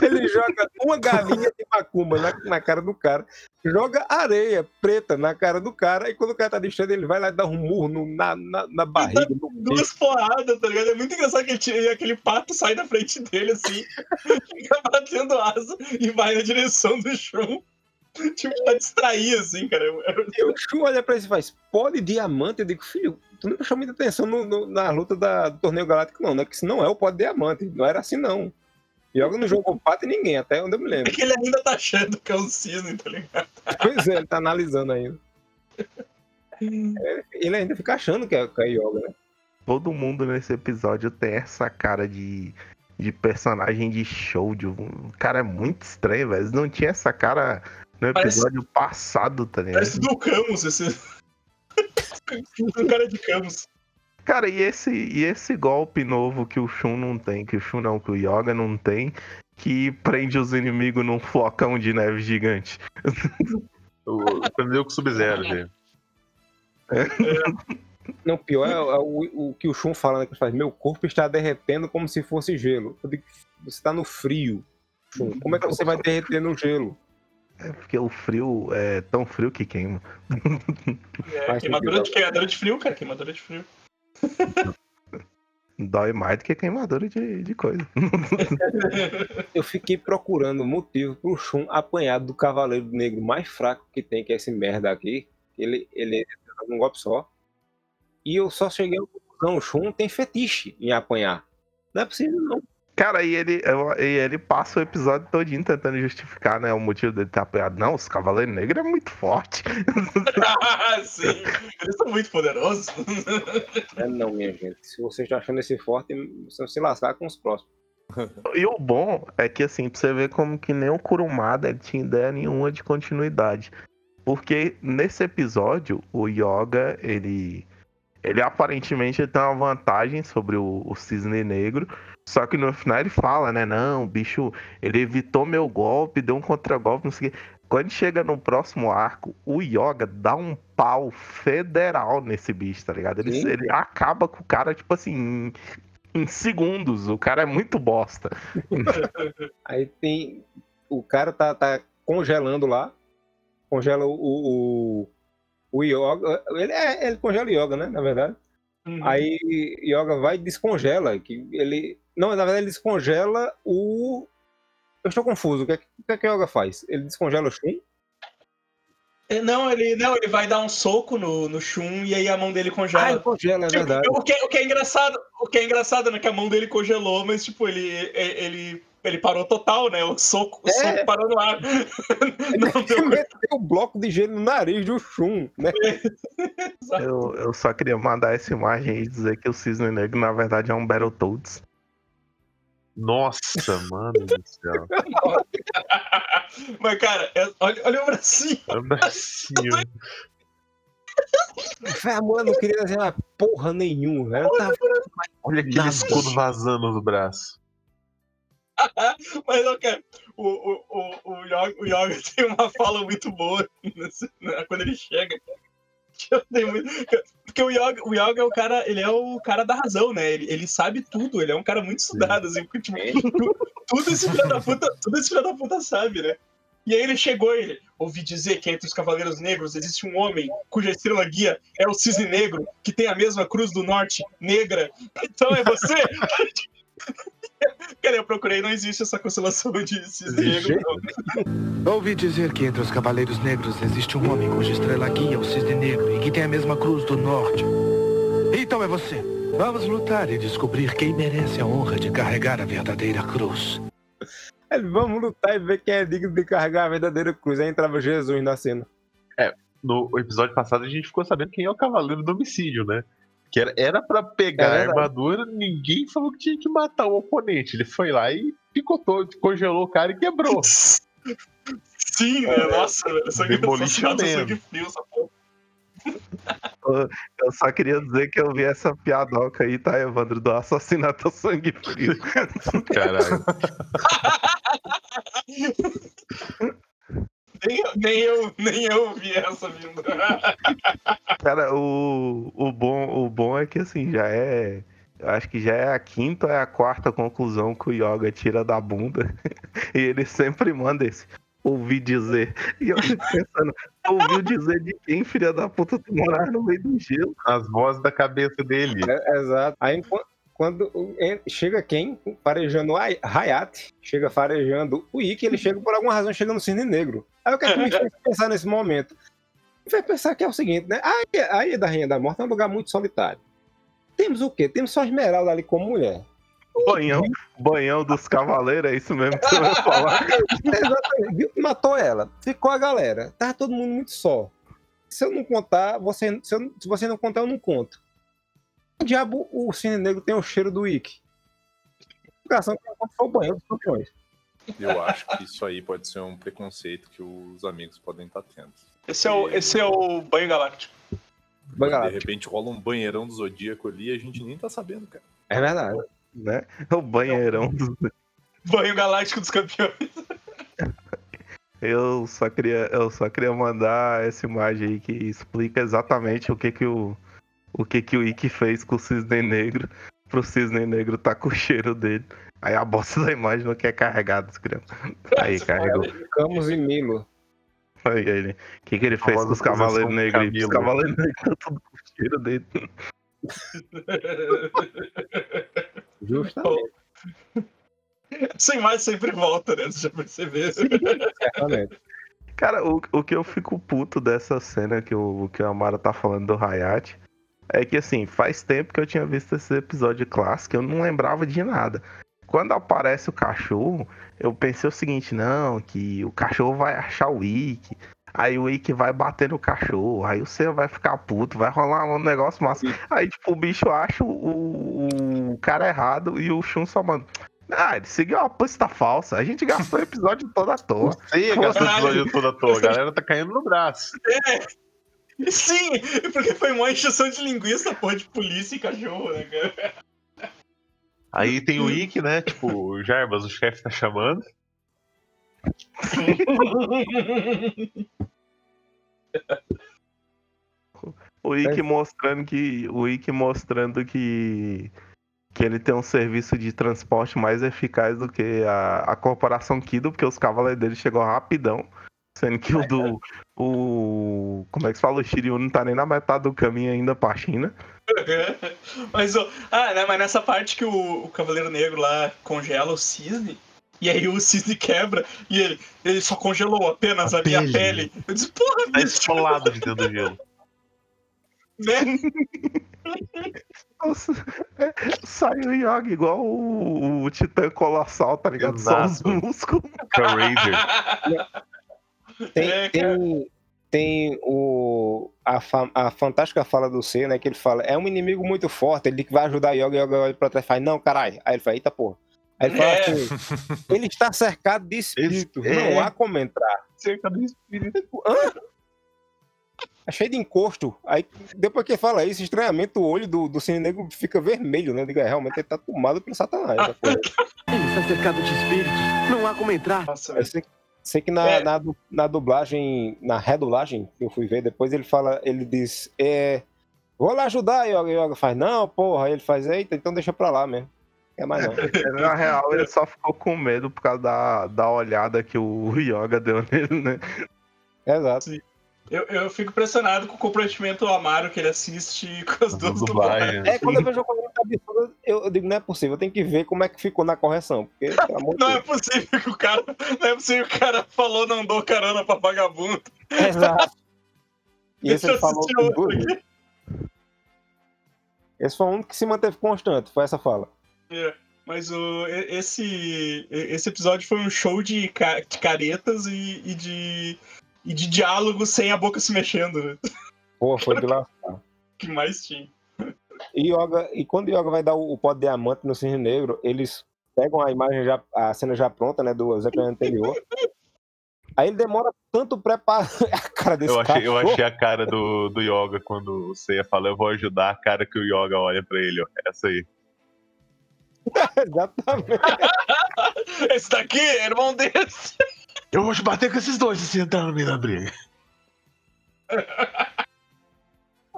Speaker 3: Ele joga uma galinha de macumba na, na cara do cara, joga areia preta na cara do cara, e quando o cara tá distraindo, ele vai lá e dá um murro no- na, na, na barriga.
Speaker 5: Duas porradas, tá ligado? É muito engraçado que ele tira- aquele pato sai da frente dele assim, fica batendo asa e vai na direção do chão. Tipo, pra distrair, assim, cara.
Speaker 3: E o Shun olha pra ele e faz, pó de diamante? Eu digo, filho, tu não prestou muita atenção no- no- na luta da- do torneio galáctico, não, né? Que isso não é o pó de diamante, não era assim, não. Yoga não jogou pato em ninguém, até onde eu me
Speaker 5: É
Speaker 3: lembro.
Speaker 5: que ele ainda tá achando que é um cisne, tá ligado?
Speaker 3: Pois é, ele tá analisando ainda. É, Ele ainda fica achando que é, que é Yoga, né?
Speaker 1: Todo mundo nesse episódio tem essa cara de, de personagem de show. De, um- o cara é muito estranho, velho. Não tinha essa cara no
Speaker 5: Parece-
Speaker 1: episódio passado, tá ligado?
Speaker 5: Parece do Camus, esse. um cara de Camus.
Speaker 1: Cara, e esse, e esse golpe novo que o Shun não tem, que o Shun não, que o Yoga não tem, que prende os inimigos num flocão de neve gigante.
Speaker 6: O- Aprendeu com o Sub-Zero, gente.
Speaker 3: Não, pior é, é o, o que o Shun fala, né? Que faz, meu corpo está derretendo como se fosse gelo. Digo, você tá no frio, Shun. Como é que você vai derreter no gelo?
Speaker 1: É porque o frio é tão frio que queima.
Speaker 5: É, queimadura de, queimadura de frio, cara. Queimadura de frio.
Speaker 1: Dói mais do que queimadura de, de coisa.
Speaker 3: Eu fiquei procurando motivo pro Shun apanhar do cavaleiro negro mais fraco que tem, que é esse merda aqui. Ele, ele é um golpe só. E eu só cheguei à conclusão, o Shun tem fetiche em apanhar. Não é possível, não.
Speaker 1: Cara, e ele, e ele passa o episódio todinho tentando justificar, né? O motivo dele ter apoiado. Não, os Cavaleiros Negros é muito forte.
Speaker 5: Sim, eles são muito poderosos.
Speaker 3: É não, minha gente. Se vocês estão achando esse forte, vocês vão se lascar com os próximos.
Speaker 1: E o bom é que, assim, pra você ver como que nem o Kurumada ele tinha ideia nenhuma de continuidade. Porque nesse episódio, o Yoga, ele. Ele aparentemente tem uma vantagem sobre o, o Cisne Negro. Só que no final ele fala, né? Não, o bicho, ele evitou meu golpe, deu um contragolpe, não sei o quê. Quando chega no próximo arco, o Yoga dá um pau federal nesse bicho, tá ligado? Ele, ele acaba com o cara, tipo assim, em, em segundos. O cara é muito bosta.
Speaker 3: Aí tem. O cara tá, tá congelando lá. Congela o. O, o Yoga. Ele, é, ele congela o Yoga, né? Na verdade.
Speaker 5: Uhum.
Speaker 3: Aí Yoga vai e descongela. Que ele. Não, na verdade, ele descongela o. Eu estou confuso. O que é, que- o que, é que Yoga faz? Ele descongela o Shun?
Speaker 5: É, Não, ele, não, ele vai dar um soco no, no Shun e aí a mão dele
Speaker 3: Ah,
Speaker 5: congela.
Speaker 3: ele congela, é verdade.
Speaker 5: O que, o que é engraçado, o que é engraçado é que a mão dele congelou, mas tipo, ele, ele, ele parou total, né? O soco, o
Speaker 3: É.
Speaker 5: soco parou no ar. Não deu
Speaker 3: Ele meteu o bloco de gelo no nariz do Shun, né?
Speaker 1: Eu, eu só queria mandar essa imagem e dizer que o Cisne Negro, na verdade, é um Battletoads.
Speaker 6: Nossa, mano do céu.
Speaker 5: Mas, cara, é- olha, olha o bracinho.
Speaker 6: É um bracinho.
Speaker 3: Véi, A mulher não queria desenhar porra nenhuma, velho. Ela tava
Speaker 6: Olha aquele escudo vazando do braço.
Speaker 5: Mas, ok, o, o, o, o, Yoga, o Yoga tem uma fala muito boa né, quando ele chega. Porque o Yoga, o Yoga é o cara, ele é o cara da razão, né? Ele, ele sabe tudo, ele é um cara muito estudado, assim, porque, tipo, tu- tudo esse filho da puta, tudo esse filho da puta sabe, né? E aí ele chegou e ele, ouvi dizer que entre os Cavaleiros Negros existe um homem cuja estrela guia é o Cisne Negro, que tem a mesma cruz do norte, negra. Então é você? Cara, eu procurei, não existe essa constelação de Cisne Negro.
Speaker 8: Ouvi dizer que entre os Cavaleiros Negros existe um homem cuja estrela guia o cisne negro e que tem a mesma cruz do norte. Então é você. Vamos lutar e descobrir quem merece a honra de carregar a verdadeira cruz.
Speaker 3: Ele, vamos lutar e ver quem é digno de carregar a verdadeira cruz. Aí entrava Jesus na cena.
Speaker 6: No episódio passado a gente ficou sabendo quem é o Cavaleiro do Homicídio, né? Que era, pra pegar
Speaker 3: É
Speaker 6: a armadura, ninguém falou que tinha que matar o oponente. Ele foi lá e picotou, congelou o cara e quebrou.
Speaker 5: Sim, né? Nossa, velho. Sangue, sangue, frio, essa porra.
Speaker 1: Eu só queria dizer que eu vi essa piadoca aí, tá, Evandro? Do assassinato a sangue frio.
Speaker 6: Caralho.
Speaker 5: Nem, eu- nem, eu, nem eu vi essa vindo.
Speaker 1: Cara, o, o, bom, o bom é que assim, já é. Eu acho que já é a quinta ou é a quarta conclusão que o Yoga tira da bunda. E ele sempre manda esse. Ouvi dizer. E eu fico pensando, ouviu dizer de quem, filha da puta, tu morar no meio do gelo?
Speaker 6: As vozes da cabeça dele.
Speaker 3: É, exato. Aí qu- quando chega quem? Farejando o Hay- Hayate, chega farejando o Ikki, ele chega por alguma razão, chega no Cisne Negro. Aí o que é que me fez pensar nesse momento? Me fez pensar que é o seguinte, né? A, a Ilha da Rainha da Morte é um lugar muito solitário. Temos o quê? Temos só Esmeralda ali como mulher.
Speaker 1: Banhão, banhão dos cavaleiros, é isso mesmo que você vai falar.
Speaker 3: Exatamente. Viu que matou ela. Ficou a galera. Tava todo mundo muito só. Se eu não contar, você, se, eu- se você não contar, eu não conto. Diabo, o Cine Negro tem o cheiro do Ikki. Ligação que foi o banheiro dos campeões.
Speaker 4: Eu acho que isso aí pode ser um preconceito que os amigos podem estar tendo.
Speaker 5: Esse é o, esse é o banho galáctico.
Speaker 3: Banho
Speaker 4: De
Speaker 3: galáctico.
Speaker 4: repente rola um banheirão do Zodíaco ali e a gente nem tá sabendo, cara.
Speaker 3: É verdade.
Speaker 1: Né? O banheirão dos
Speaker 5: Banho galáctico dos campeões.
Speaker 1: Eu só queria, eu só queria mandar essa imagem aí que explica exatamente o que que o, o que que o Ikki fez com o Cisne Negro pro Cisne Negro tá com o cheiro dele. Aí a bosta da imagem não quer carregar, descriando. Aí, carregou.
Speaker 3: Camus e Milo.
Speaker 1: Aí ele. O que que ele fez com os Cavaleiros Negros? Os. Cavaleiros Negros estão tudo com o cheiro dele.
Speaker 3: Justamente.
Speaker 5: Essa imagem sempre volta, né? Você já percebeu?
Speaker 3: Certamente.
Speaker 1: Cara, o, o que eu fico puto dessa cena que o, que a Amara tá falando do Hayate é que, assim, faz tempo que eu tinha visto esse episódio clássico, eu não lembrava de nada. quando aparece o cachorro, eu pensei o seguinte, não, que o cachorro vai achar o Ikki. Aí o Ikki vai bater no cachorro, aí o Seiya vai ficar puto, vai rolar um negócio massa. Aí, tipo, o bicho acha o, o cara errado e o Shun só manda. Ah, ele seguiu uma pista falsa. A gente gastou o episódio todo à toa.
Speaker 6: Sei, gastou o episódio todo à toa. A galera tá caindo no braço.
Speaker 5: Sim, porque foi uma encheção de linguiça, porra, de polícia e cachorro, né, cara?
Speaker 6: Aí tem o Ikki, né? Tipo, o Jarbas, o chefe tá chamando.
Speaker 1: O Ikki mostrando que. O Ikki mostrando que. Que ele tem um serviço de transporte mais eficaz do que a, a corporação Kido, porque os cavaleiros dele chegou rapidão. Sendo que o do. O. Como é que se fala? O Shiryu não tá nem na metade do caminho ainda pra China.
Speaker 5: mas, ó, ah, né, mas nessa parte que o, o Cavaleiro Negro lá congela o cisne, e aí o cisne quebra, e ele, ele só congelou apenas a, minha pele. Eu disse, porra,
Speaker 6: Tá
Speaker 5: bicho,
Speaker 6: esfolado de dentro do gelo.
Speaker 5: né?
Speaker 1: Nossa, é, saiu o Yoga igual o, o Titã Colossal, tá ligado? Só os
Speaker 6: Exato.
Speaker 1: músculos.
Speaker 6: A.
Speaker 3: Tem,
Speaker 5: É,
Speaker 3: tem, tem o, a, fa- a fantástica fala do C, né? Que ele fala, é um inimigo muito forte, ele que vai ajudar Yoga, Yoga olha pra trás e fala, não, caralho. Aí ele fala, eita porra. Aí ele fala
Speaker 5: É.
Speaker 3: assim, ele está cercado de espíritos,
Speaker 6: Esse-
Speaker 3: não
Speaker 6: é.
Speaker 3: há como entrar.
Speaker 6: Cerca do espírito.
Speaker 3: É cheio de encosto. Aí, depois que ele fala isso, estranhamente o olho do, do Cine Negro fica vermelho, né? Eu digo, é, realmente ele tá tomado pelo satanás.
Speaker 8: Ele está cercado de espíritos. Não há como entrar.
Speaker 5: Nossa, velho.
Speaker 3: Sei, que na,
Speaker 5: É.
Speaker 3: na, na dublagem, na redublagem que eu fui ver, depois ele fala, ele diz, é, vou lá ajudar, Yoga. Yoga faz, não, porra. Aí ele faz, eita, então deixa pra lá mesmo. Quer mais não.
Speaker 1: Na real, ele só ficou com medo por causa da, da olhada que o Yoga deu nele, né?
Speaker 3: Exato.
Speaker 5: Eu, eu fico impressionado com o comprometimento amaro que ele assiste com as duas dublagens.
Speaker 3: É, quando eu vejo uma absurda, eu, eu digo, não é possível, tem que ver como é que ficou na correção. Porque,
Speaker 5: Não é possível que o cara. Não é possível que o cara falou não dou carona pra vagabundo.
Speaker 3: Exato. E esse ele
Speaker 5: eu
Speaker 3: falou. Esse foi o único que se manteve constante, foi essa fala.
Speaker 5: É, mas o, esse, esse episódio foi um show de, ca- de caretas e, e de, e de diálogo sem a boca se mexendo, né?
Speaker 3: Pô, foi de lá.
Speaker 5: que mais tinha.
Speaker 3: E, Yoga, e quando o Yoga vai dar o, o pó de diamante no Cisne Negro, eles pegam a imagem já, a cena já pronta, né, do episódio anterior. Aí ele demora tanto preparar a cara desse
Speaker 6: Eu achei, eu achei a cara do, do Yoga quando o Seiya fala, eu vou ajudar a cara que o Yoga olha pra ele, ó. Essa aí.
Speaker 3: Exatamente.
Speaker 5: Esse daqui é irmão desse.
Speaker 6: Eu vou te bater com esses dois se você entrar no meio da briga.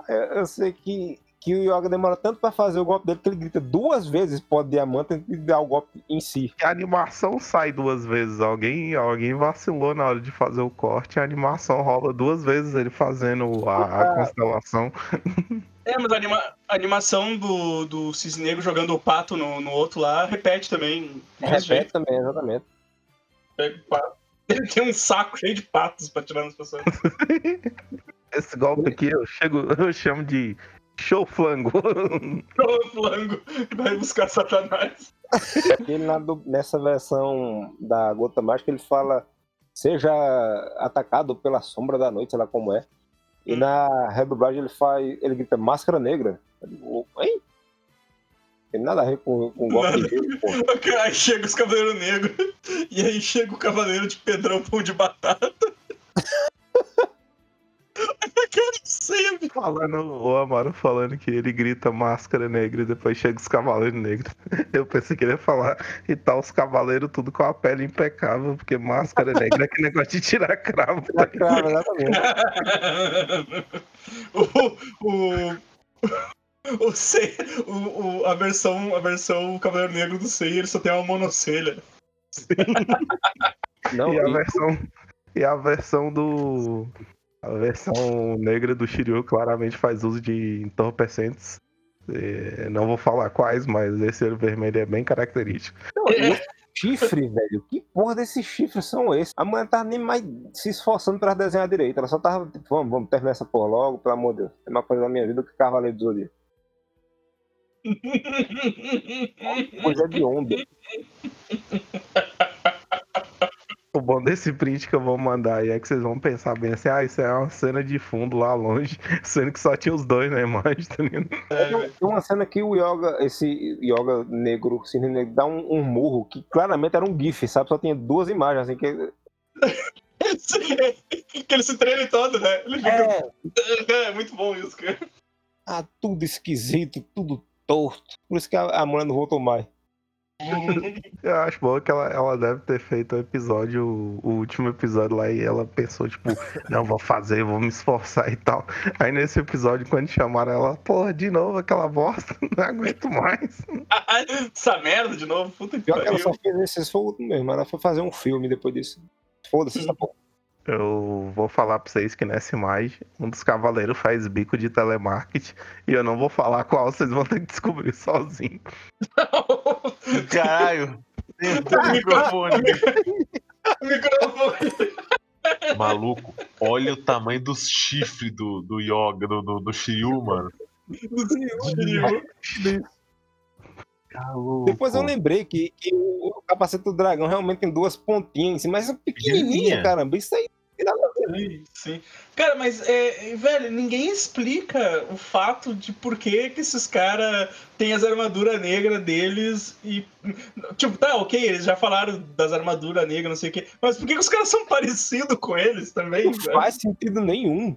Speaker 3: Eu, eu sei que, que o Yoga demora tanto pra fazer o golpe dele que ele grita duas vezes pó de diamante antes de dar o golpe em si.
Speaker 1: E a animação sai duas vezes. Alguém, alguém vacilou na hora de fazer o corte. A animação rola duas vezes ele fazendo a, a constelação.
Speaker 5: É, mas a, anima- a animação do, do Cisne Negro jogando o pato no, no outro lá repete também.
Speaker 3: Repete também, exatamente.
Speaker 5: Pega o pato. Ele tem um saco cheio de patos pra tirar nas pessoas.
Speaker 1: Esse golpe aqui eu, chego, eu chamo de show flango.
Speaker 5: Pelo flango vai buscar Satanás.
Speaker 3: Ele na nessa versão da Gota Mágica ele fala seja atacado pela sombra da noite, sei lá como é. E na redublagem ele faz. ele grita máscara negra. Eu digo, Hein? Tem nada a ver com, com golpe de pô.
Speaker 5: Aí chega os Cavaleiros Negros. E aí chega o Cavaleiro de Pedrão Pão de Batata. Amigo.
Speaker 1: falando, o Amaro falando que ele grita máscara negra e depois chega os cavaleiros negros. Eu pensei que ele ia falar e tá os cavaleiros tudo com a pele impecável, porque máscara negra é que negócio de tirar cravo. tá ligado?
Speaker 3: Claro, exatamente.
Speaker 5: o, o, o, Sei- o, o- a versão, a versão Cavaleiro Negro do Sei, ele só tem uma monocelha.
Speaker 3: Não,
Speaker 1: E a
Speaker 3: e-
Speaker 1: versão e a versão do a versão negra do Shiryu claramente faz uso de entorpecentes. É, não vou falar quais, mas esse olho vermelho é bem característico.
Speaker 3: não, e esse chifre, velho. Que porra desses chifres são esses? A mulher não tava nem mais se esforçando pra desenhar direito. Ela só tava tipo, vamos, vamos terminar essa porra logo, pelo amor de Deus. Tem uma coisa na minha vida que Cavaleiro do Zodíaco. Coisa de onda.
Speaker 1: O bom desse print que eu vou mandar aí é que vocês vão pensar bem assim, ah, isso é uma cena de fundo lá longe, sendo que só tinha os dois na imagem, tá ligado?
Speaker 3: Tem uma cena que o Yoga, esse Yoga negro, cisne negro, dá um, um murro que claramente era um GIF, sabe? Só tinha duas imagens, assim, que.
Speaker 5: que ele se treme todo, né? Ele fica...
Speaker 3: É,
Speaker 5: É muito bom isso, cara.
Speaker 3: ah, tudo esquisito, tudo torto. Por isso que a, a mulher não voltou mais.
Speaker 1: Eu acho bom que ela, ela deve ter feito o episódio, o, último episódio lá, e ela pensou, tipo, não, vou fazer, vou me esforçar e tal. Aí nesse episódio, quando chamaram ela, porra, de novo aquela bosta, não aguento mais.
Speaker 5: Essa merda de novo, puta que
Speaker 3: Pior que ela
Speaker 5: pariu.
Speaker 3: só fez esse esse foi o último mesmo. Ela foi fazer um filme depois disso. Foda-se essa porra.
Speaker 1: Eu vou falar pra vocês que nessa imagem, um dos cavaleiros faz bico de telemarketing, e eu não vou falar qual, vocês vão ter que descobrir sozinho.
Speaker 6: Caralho. Dentro do microfone.
Speaker 5: Microfone.
Speaker 6: Maluco, olha o tamanho dos chifres do, do Yoga, do, do, do Shiryu, mano. Maluco.
Speaker 3: Depois eu lembrei que, que o, o capacete do dragão realmente tem duas pontinhas em cima, mas é Pequenininha. caramba. Isso aí não tem nada a ver.
Speaker 5: Sim, sim. Cara, mas, é, velho, ninguém explica o fato de por que, que esses caras têm as armaduras negras deles e. Tipo, tá, ok, eles já falaram das armaduras negras, não sei o quê, mas por que, que os caras são parecidos com eles também?
Speaker 3: Não
Speaker 5: velho?
Speaker 3: faz sentido nenhum.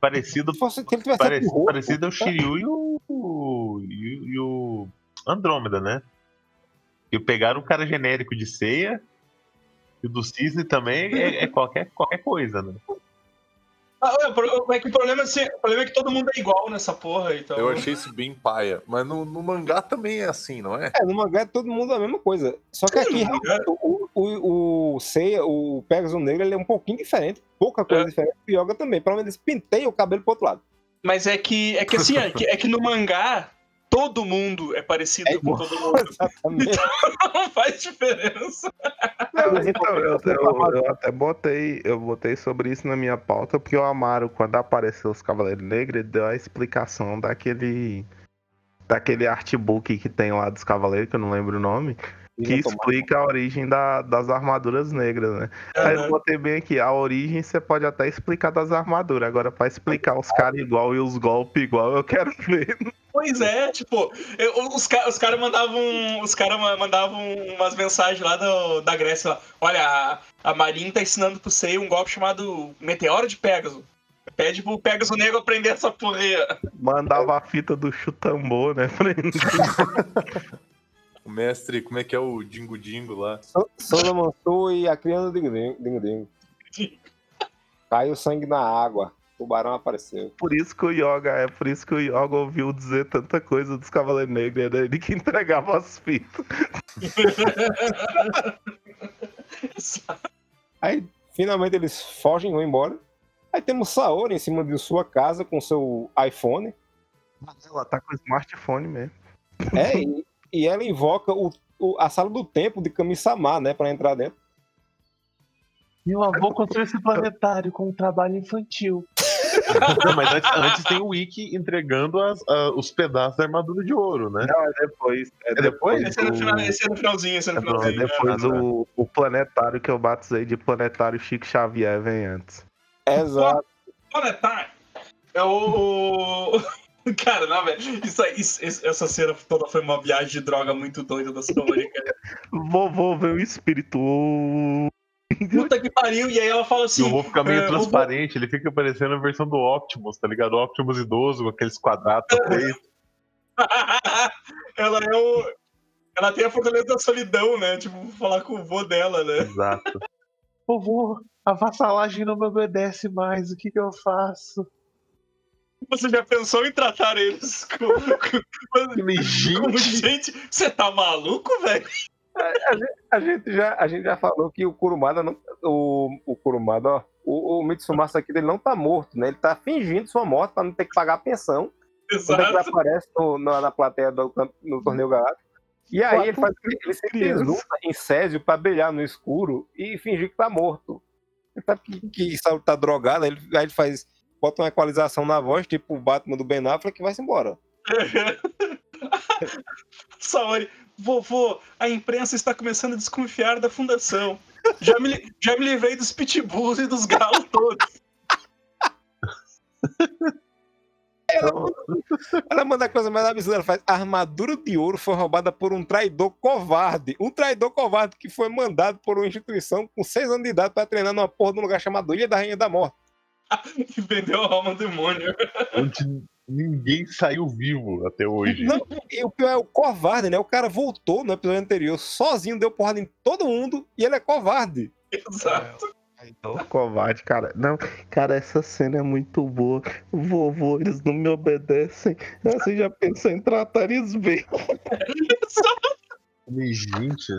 Speaker 6: Parecido,
Speaker 3: que ele tivesse
Speaker 6: parecido,
Speaker 3: rosto,
Speaker 6: parecido é o Shiryu e o, e, o- e o Andrômeda, né? E pegaram um cara genérico de ceia. E o do Cisne também é, é qualquer, qualquer coisa, né?
Speaker 5: Ah, é, é que o problema é, ser- o problema é que todo mundo é igual nessa porra, então.
Speaker 4: Eu achei isso bem paia. Mas no, no mangá também é assim, não é?
Speaker 3: É, no mangá é todo mundo a mesma coisa. Só que aqui, o, o, o Seiya, o Pegasus Negro, ele é um pouquinho diferente. Pouca coisa
Speaker 5: É. diferente.
Speaker 3: O Yoga também. Pelo menos eles penteiam o cabelo pro outro lado.
Speaker 5: Mas é que, é que assim, é que, é que no mangá todo mundo é parecido
Speaker 3: É
Speaker 5: com todo mundo.
Speaker 3: Exatamente.
Speaker 5: Não faz diferença.
Speaker 1: Não,
Speaker 3: Mas
Speaker 1: então, eu,
Speaker 3: então,
Speaker 1: eu- eu até botei, eu botei sobre isso na minha pauta, porque o Amaro, quando apareceu os Cavaleiros Negros, ele deu a explicação daquele. Daquele artbook que tem lá dos Cavaleiros, que eu não lembro o nome, que explica a origem da- das armaduras negras, né? Aí eu botei bem aqui, a origem você pode até explicar das armaduras, agora pra explicar os caras igual e os golpes igual, eu quero ver.
Speaker 5: Pois é, tipo, eu- os, os caras mandavam. Os caras mandavam umas mensagens lá do- da Grécia lá. Olha, a, a Marin tá ensinando pro Sei um golpe chamado Meteoro de Pegasus. Pede pro Pegasus Negro aprender essa porra aí.
Speaker 1: Mandava a fita do chutambô, né?
Speaker 4: O mestre, como é que é o Dingo Dingo lá?
Speaker 3: So- Soda Mansur e a criança do Dingo Dingo Dingo. Caiu sangue na água. O tubarão apareceu.
Speaker 1: Por isso que o Yoga é, por isso que o Yoga ouviu dizer tanta coisa dos Cavaleiros Negros, era ele que entregava as fitas.
Speaker 3: Aí, finalmente, eles fogem e vão embora. Aí temos Saori em cima de sua casa com seu iPhone.
Speaker 1: Ela tá com o smartphone mesmo.
Speaker 3: É, e, e ela invoca o, o- a sala do tempo de Kami-sama, né, pra entrar dentro.
Speaker 6: Meu avô construiu esse planetário com um trabalho infantil. Não, mas antes, antes tem o Wiki entregando as- a- os pedaços da armadura de ouro, né?
Speaker 1: Não, é depois. É
Speaker 6: depois?
Speaker 5: Esse é no, final, esse é no finalzinho, esse é no
Speaker 6: É no-
Speaker 1: É
Speaker 5: finalzinho.
Speaker 1: depois o, o planetário que eu batizei de planetário Chico Xavier vem antes.
Speaker 3: Exato.
Speaker 5: Planetário. É o. Cara, não, velho. Isso, aí- isso- isso- essa cena toda foi uma viagem de droga muito doida da Saori, cara.
Speaker 1: Vovô veio o espírito.
Speaker 5: Puta que pariu. E aí ela fala assim.
Speaker 6: o vovô fica meio
Speaker 5: é,
Speaker 6: transparente, ele fica parecendo a versão do Optimus, tá ligado? O Optimus idoso, com aqueles quadrados
Speaker 5: ela é o. Ela tem a fortaleza da solidão, né? Tipo, vou falar com o vô dela, né?
Speaker 6: Exato. Vovô, a vassalagem não me obedece mais, o que que eu faço?
Speaker 5: Você já pensou em tratar eles com, com,
Speaker 6: Que me
Speaker 5: como
Speaker 6: gente.
Speaker 5: gente? Você tá maluco, velho?
Speaker 3: A gente já, a gente já falou que o Kurumada não. O, o Kurumada, ó. O, o Mitsumasa aqui dele não tá morto, né? Ele tá fingindo sua morte pra não ter que pagar a pensão. Quando ele
Speaker 5: Exato.
Speaker 3: aparece no- na, na plateia do, no torneio galáctico. E aí ele faz ele se desnuda em Césio pra brilhar no escuro e fingir que tá morto. Ele sabe que, que Saulo tá drogado, aí ele, aí ele faz. Bota uma equalização na voz, tipo o Batman do Ben Affleck, que vai-se embora.
Speaker 5: Saori, vovô, a imprensa está começando a desconfiar da fundação. Já me, já me livrei dos pitbulls e dos galos todos.
Speaker 3: Ela manda a coisa mais absurda. Ela faz: a armadura de ouro foi roubada por um traidor covarde. Um traidor covarde que foi mandado por uma instituição com seis anos de idade pra treinar numa porra de um lugar chamado Ilha da Rainha da Morte.
Speaker 5: E vendeu a alma do demônio.
Speaker 6: Ninguém saiu vivo até hoje.
Speaker 3: Não, e o pior é o covarde, né? O cara voltou no episódio anterior sozinho, deu porrada em todo mundo e ele é covarde.
Speaker 5: Exato.
Speaker 1: Ô, covarde, cara. Não, cara, essa cena é muito boa. Vovô, eles não me obedecem. Você já pensou em tratar eles bem?
Speaker 6: Falei, gente.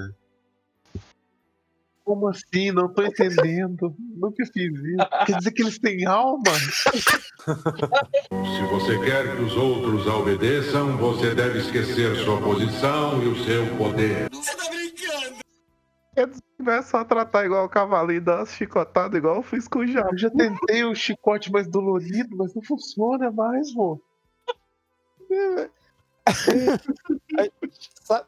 Speaker 6: Como assim? Não tô entendendo. Nunca fiz isso. Quer dizer que eles têm alma?
Speaker 9: Se você quer que os outros a obedeçam, você deve esquecer sua posição e o seu poder.
Speaker 1: Não é só tratar igual o cavalinho e dar uma chicotada igual eu fiz com o Jabo.
Speaker 6: Eu já tentei o chicote mais dolorido, mas não funciona mais, vô.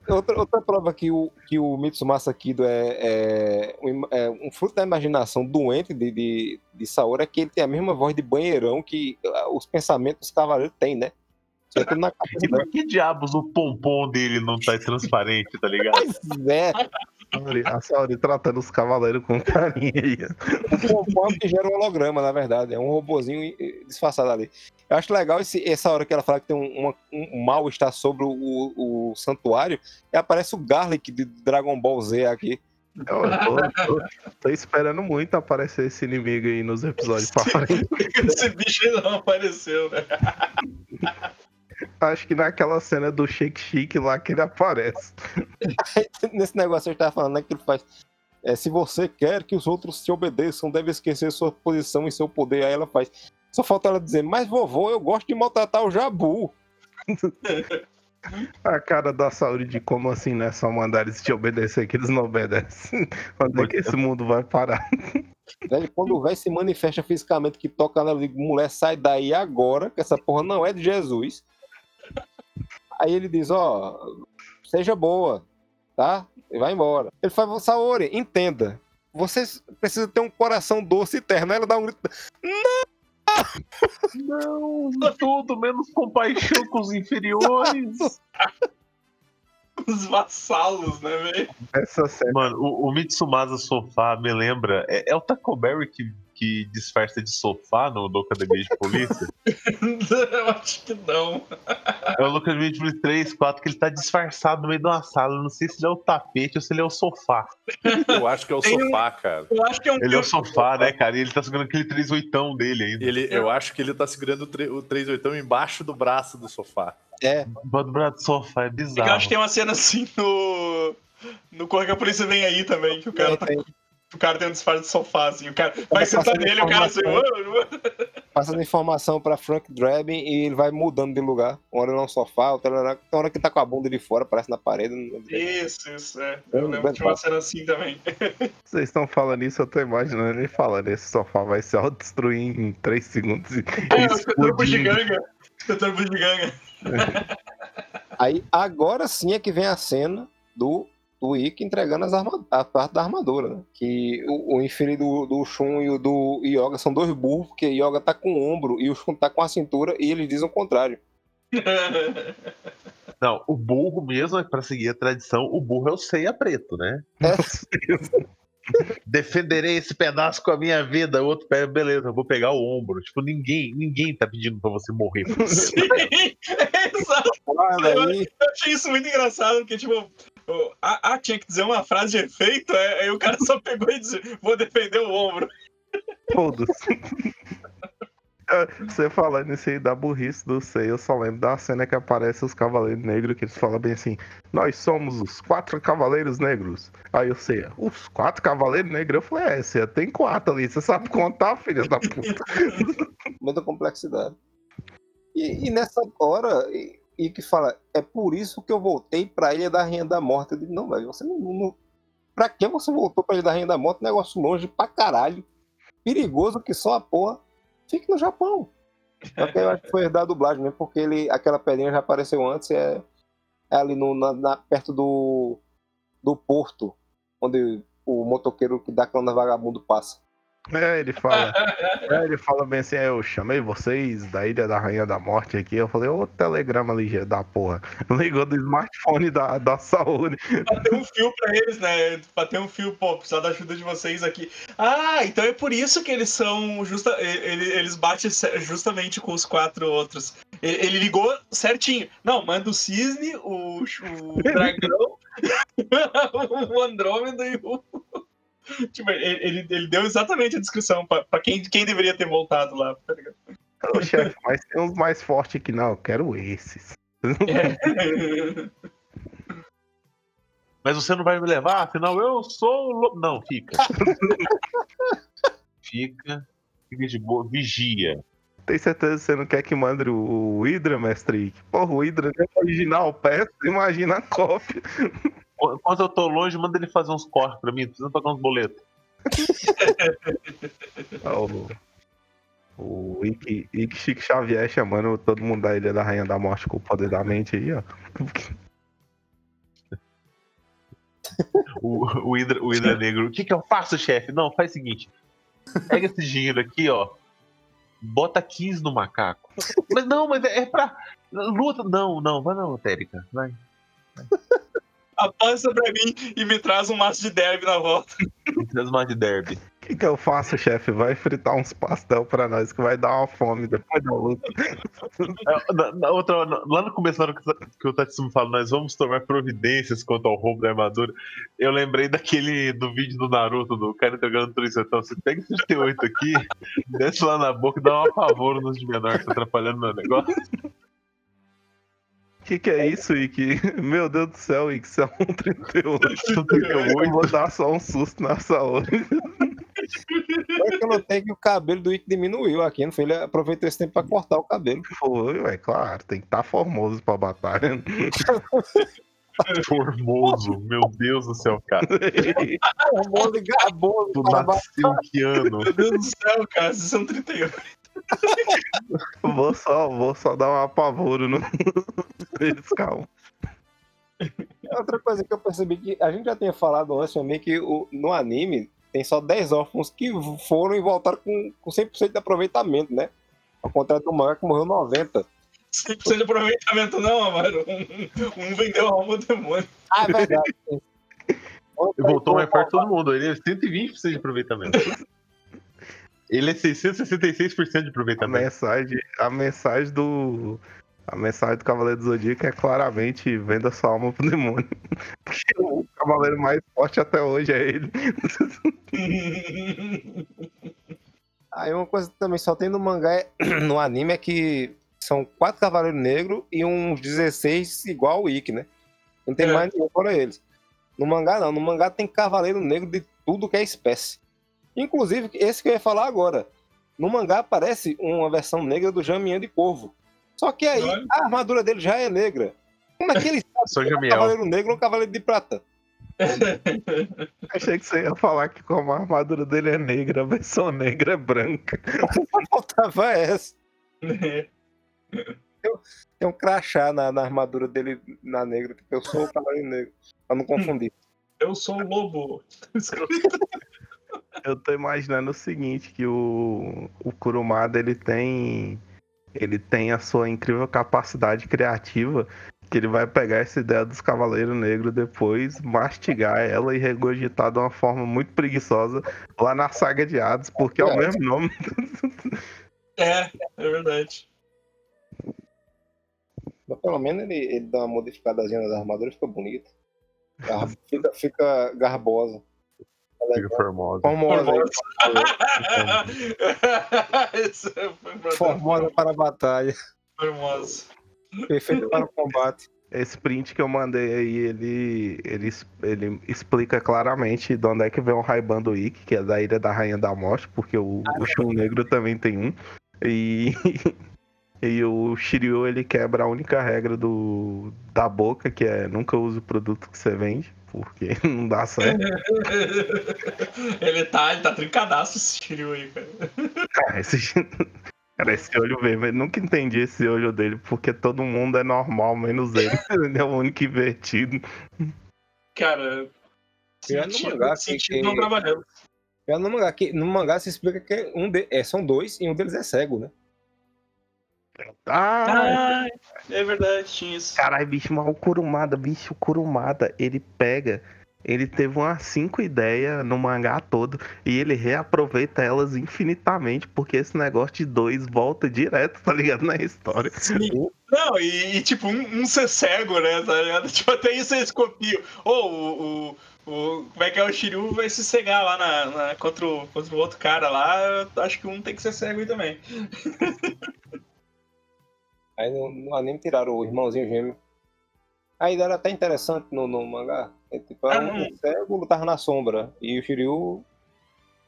Speaker 3: Outra, outra prova que o, que o Mitsumasa Kido é, é, um, é um fruto da imaginação doente de, de, de Saori é que ele tem a mesma voz de banheirão que ah, os pensamentos dos cavaleiros têm, né? Só que na cabeça
Speaker 6: E por que diabos o pompom dele não tá transparente, tá ligado?
Speaker 3: Pois é,
Speaker 1: A Saori tratando os cavaleiros com carinho aí.
Speaker 3: o pompom que gera um holograma, na verdade. É um robozinho disfarçado ali. Eu acho legal esse- essa hora que ela fala que tem um, uma- um mal está sobre o, o santuário e aparece o Garlic de Dragon Ball Z aqui.
Speaker 1: Eu tô, tô- tô esperando muito aparecer esse inimigo aí nos episódios pra frente.
Speaker 5: Esse bicho ainda não apareceu, né?
Speaker 1: Acho que naquela cena do Shake Chique lá que ele aparece.
Speaker 3: Nesse negócio ele tava falando, né, que ele faz. é, se você quer que os outros te obedeçam, deve esquecer sua posição e seu poder. Aí ela faz. Só falta ela dizer, mas vovô, eu gosto de maltratar o jabu.
Speaker 1: A cara da Saori de como assim, né? Só mandar eles te obedecer que eles não obedecem. Onde é que esse mundo vai parar?
Speaker 3: Daí, quando o velho se manifesta fisicamente, que toca digo, mulher, sai daí agora, que essa porra não é de Jesus. Aí ele diz, ó, seja boa, tá? E vai embora. Ele fala, Saori, entenda. Você precisa ter um coração doce e terno. Aí ela dá um grito.
Speaker 6: Não, tudo menos compaixão com os inferiores.
Speaker 5: Os vassalos, né, velho?
Speaker 1: Essa cena.
Speaker 6: Mano, o, o Mitsumasa Sofá me lembra. É, é o Taco Berry que, que disfarça de sofá no do Academia de Polícia?
Speaker 5: Eu acho que não.
Speaker 6: É o Lucas 3, 4, que ele tá disfarçado no meio de uma sala. Não sei se ele é o tapete ou se ele é o sofá.
Speaker 4: Eu acho que é o
Speaker 5: Tem um-
Speaker 4: sofá, cara.
Speaker 5: Eu acho que é um
Speaker 6: Ele é o sofá, né, cara? E ele tá segurando aquele 38 dele ainda.
Speaker 4: Ele, eu acho que ele tá segurando o, tre- o 38 embaixo do braço do sofá.
Speaker 3: É,
Speaker 6: Bota o braço do sofá, é
Speaker 5: É que eu
Speaker 6: bizarro.
Speaker 5: acho que tem uma cena assim no. No Corre que a Polícia Vem Aí também, que o cara, tá-
Speaker 3: tem-
Speaker 5: o cara tem um disfarce de sofá, assim. O cara vai sentar nele, o cara assim.
Speaker 3: Passando informação pra Frank Drebin e ele vai mudando de lugar. Uma hora ele é um sofá, outra hora, tem hora que tá com a bunda de fora, parece na parede.
Speaker 5: Isso, isso, é. Eu lembro que tinha uma cena assim também.
Speaker 1: Vocês estão falando isso, eu tô imaginando ele falando. Esse sofá vai se autodestruir em 3 segundos e
Speaker 5: É, o. Bugiganga. Escritor Bugiganga.
Speaker 3: Aí agora sim é que vem a cena do, do Ikki entregando as arma, a parte da armadura, né? Que o, o do, do Shun e o do Yoga são dois burros, porque Yoga tá com o ombro e o Shun tá com a cintura e eles dizem o contrário.
Speaker 6: Não, o burro mesmo, é pra seguir a tradição, o burro é o ceia preto, né? Defenderei esse pedaço com a minha vida. O outro pega, beleza, eu vou pegar o ombro. Tipo, ninguém, ninguém tá pedindo pra você morrer.
Speaker 5: Sim, exato.
Speaker 3: Ah, daí,
Speaker 5: Eu achei isso muito engraçado, porque, tipo, ah, ah, tinha que dizer uma frase de efeito, é, aí o cara só pegou e disse, vou defender o ombro.
Speaker 1: Foda-se. É, Você falando isso aí da burrice do Sei, eu só lembro da cena que aparece os Cavaleiros Negros, que eles falam bem assim: Nós somos os quatro Cavaleiros Negros. Aí eu sei, os quatro Cavaleiros Negros? Eu falei: É, você tem quatro ali, você sabe contar, filha da puta.
Speaker 3: muita complexidade. E, e nessa hora, e, e que fala, é por isso que eu voltei pra Ilha da Rainha da Morte. Eu digo, não, velho, você não, não. Pra que você voltou pra Ilha da Rainha da Morte? Negócio longe pra caralho. Perigoso que só a porra. Fique no Japão. Só que eu acho que foi da dublagem mesmo, porque ele, aquela pedrinha já apareceu antes é, É ali no, na, na- perto do, do porto, onde o motoqueiro que dá cana vagabundo passa.
Speaker 1: É, ele fala. é, ele fala bem assim, é, eu chamei vocês da Ilha da Rainha da Morte aqui. Eu falei, ô telegrama ligeiro da porra. Ligou do smartphone da, da saúde.
Speaker 5: Pra ter um fio pra eles, né? Pra ter um fio, pô, precisar da ajuda de vocês aqui. Ah, então é por isso que eles são. Justa, ele- eles batem justamente com os quatro outros. Ele, ele ligou certinho. Não, manda o cisne, o, o dragão, o Andrômeda e o. Tipo, ele, ele, deu exatamente a descrição pra, pra quem, quem deveria ter voltado lá, tá ligado?
Speaker 1: Ô, chefe, mas tem uns mais fortes aqui, não. Eu quero esses.
Speaker 6: Mas você não vai me levar? Afinal, eu sou o lo... Não, fica. fica. Fica de boa. Vigia.
Speaker 1: Tem certeza que você não quer que mande o, Hydra, mestre? Porra, o Hydra é original, peça, imagina a cópia.
Speaker 6: Qu- Quando eu tô longe, manda ele fazer uns cortes pra mim. Precisa pagar uns boletos.
Speaker 1: Ah, O, o Ike, Ike Chique Xavier chamando todo mundo da Ilha da Rainha da Morte com o poder da mente aí, ó.
Speaker 6: O, o, Hidra, o Hidra Negro. O que, que eu faço, chefe? Não, faz o seguinte. Pega esse dinheiro aqui, ó. Bota 15 no macaco. Mas não, mas é, é pra. Luta. Não, não, vai não, Térica. Vai.
Speaker 5: Avança pra mim e me traz um maço de derby na volta.
Speaker 6: Traz mais de derby.
Speaker 1: O que, que eu faço, chefe? Vai fritar uns pastel pra nós que vai dar uma fome depois da luta.
Speaker 6: É, Na, na outra, lá no começo, na hora que o- Tatsumi fala, nós vamos tomar providências quanto ao roubo da armadura. Eu lembrei daquele do vídeo do Naruto, do cara entregando o tricetão. Você pega esse 38 aqui, desce lá na boca e dá um apavoro nos de menor que tá atrapalhando meu negócio.
Speaker 1: O que, que é isso, Ike? Meu Deus do céu, Ike, você é um 38.
Speaker 6: São 38.
Speaker 1: Eu vou dar só um susto na saúde.
Speaker 3: É que eu notei que o cabelo do Ick diminuiu aqui, não foi? Ele aproveitou esse tempo pra cortar o cabelo.
Speaker 1: Foi, ué, claro, tem que estar formoso pra batalha.
Speaker 6: Formoso, meu Deus do céu, cara.
Speaker 3: Formoso e garboso.
Speaker 6: Tu nasceu que ano?
Speaker 5: Meu Deus do céu, cara, vocês são 38.
Speaker 1: Vou, só, vou só dar um apavoro no. Eles, calma.
Speaker 3: Outra coisa que eu percebi que a gente já tinha falado antes também que o- no anime tem só 10 órfãos que foram e voltaram com, com 100% de aproveitamento, né? Ao contrário do mangá que morreu 90.
Speaker 5: 100% de aproveitamento, não, mano. Um, um vendeu a alma do demônio.
Speaker 3: Ah, é verdade.
Speaker 6: Voltou mais perto de todo mundo. Ele é 120% de aproveitamento. Ele é 666% de
Speaker 1: A
Speaker 6: aproveitamento.
Speaker 1: mensagem, a mensagem do. A mensagem do Cavaleiro do Zodíaco é claramente venda sua alma pro demônio. Porque o cavaleiro mais forte até hoje é ele.
Speaker 3: Aí uma coisa que também só tem no mangá, é- no anime, é que são quatro cavaleiros negros e uns 16 igual o Ikki, né? Não tem
Speaker 5: É.
Speaker 3: mais nenhum fora eles. No mangá não, no mangá tem cavaleiro negro de tudo que é espécie. Inclusive, esse que eu ia falar agora. No mangá aparece uma versão negra do Jamian de Corvo. Só que aí
Speaker 5: Olha.
Speaker 3: a armadura dele já é negra. Como é que ele sabe
Speaker 6: Sou
Speaker 3: que é um cavaleiro negro ou um cavaleiro de prata?
Speaker 1: Achei que você ia falar que como a armadura dele é negra, a versão negra é branca.
Speaker 3: Faltava essa. Tem um crachá na, na armadura dele na negra, tipo, eu sou o cavaleiro negro. Pra não confundir.
Speaker 5: Eu sou o lobo.
Speaker 1: Eu tô imaginando o seguinte, que o, o Kurumada ele tem. Ele tem a sua incrível capacidade criativa, que ele vai pegar essa ideia dos Cavaleiros Negros depois, mastigar ela e regurgitar de uma forma muito preguiçosa lá na saga de Hades, porque é o mesmo nome.
Speaker 5: É, é verdade.
Speaker 3: Mas pelo menos ele, ele dá uma modificadazinha nas armaduras fica bonito. Fica, fica garbosa.
Speaker 6: Fica formosa.
Speaker 3: Formosa, formosa para a batalha.
Speaker 5: formosa.
Speaker 3: Perfeita para o combate.
Speaker 1: Esse print que eu mandei aí, ele, ele, ele explica claramente de onde é que vem o Raiban do Ikki, que é da Ilha da Rainha da Morte, porque o, o Shun Negro também tem um. E, e o Shiryu, ele quebra a única regra do, da boca, que é nunca use o produto que você vende, porque não dá certo.
Speaker 5: ele tá, ele tá trincadaço esse Shiryu aí, cara.
Speaker 1: Ah, esse- Cara, esse olho vermelho, eu nunca entendi esse olho dele, porque todo mundo é normal, menos ele. ele é o único invertido.
Speaker 5: Cara,
Speaker 3: Pior no
Speaker 5: sentido,
Speaker 3: mangá,
Speaker 5: sentido
Speaker 3: que-
Speaker 5: não trabalhando.
Speaker 3: No mangá, que, no mangá se explica que um de, é, são dois e um deles é cego, né?
Speaker 1: Ah,
Speaker 5: Ah, é verdade, tinha isso.
Speaker 1: caralho, bicho, mas o Kurumada, bicho, o Kurumada, ele pega. Ele teve umas cinco ideias no mangá todo e ele reaproveita elas infinitamente, porque esse negócio de dois volta direto, tá ligado? Na história.
Speaker 5: Sim. Não, e, e, tipo, um, um ser cego, né? Tá ligado? Tipo, até isso eles copiam. Ou o, o, o- Como é que é? O Shiryu vai se cegar lá na, na- contra, o, contra o outro cara lá. eu Acho que um tem que ser cego aí também.
Speaker 3: Aí no, no anime tiraram o irmãozinho gêmeo. A ideia era até interessante no, no mangá. É, tipo,
Speaker 5: Ah,
Speaker 3: era
Speaker 5: não.
Speaker 3: um cego lutava na sombra. E o Shiryu,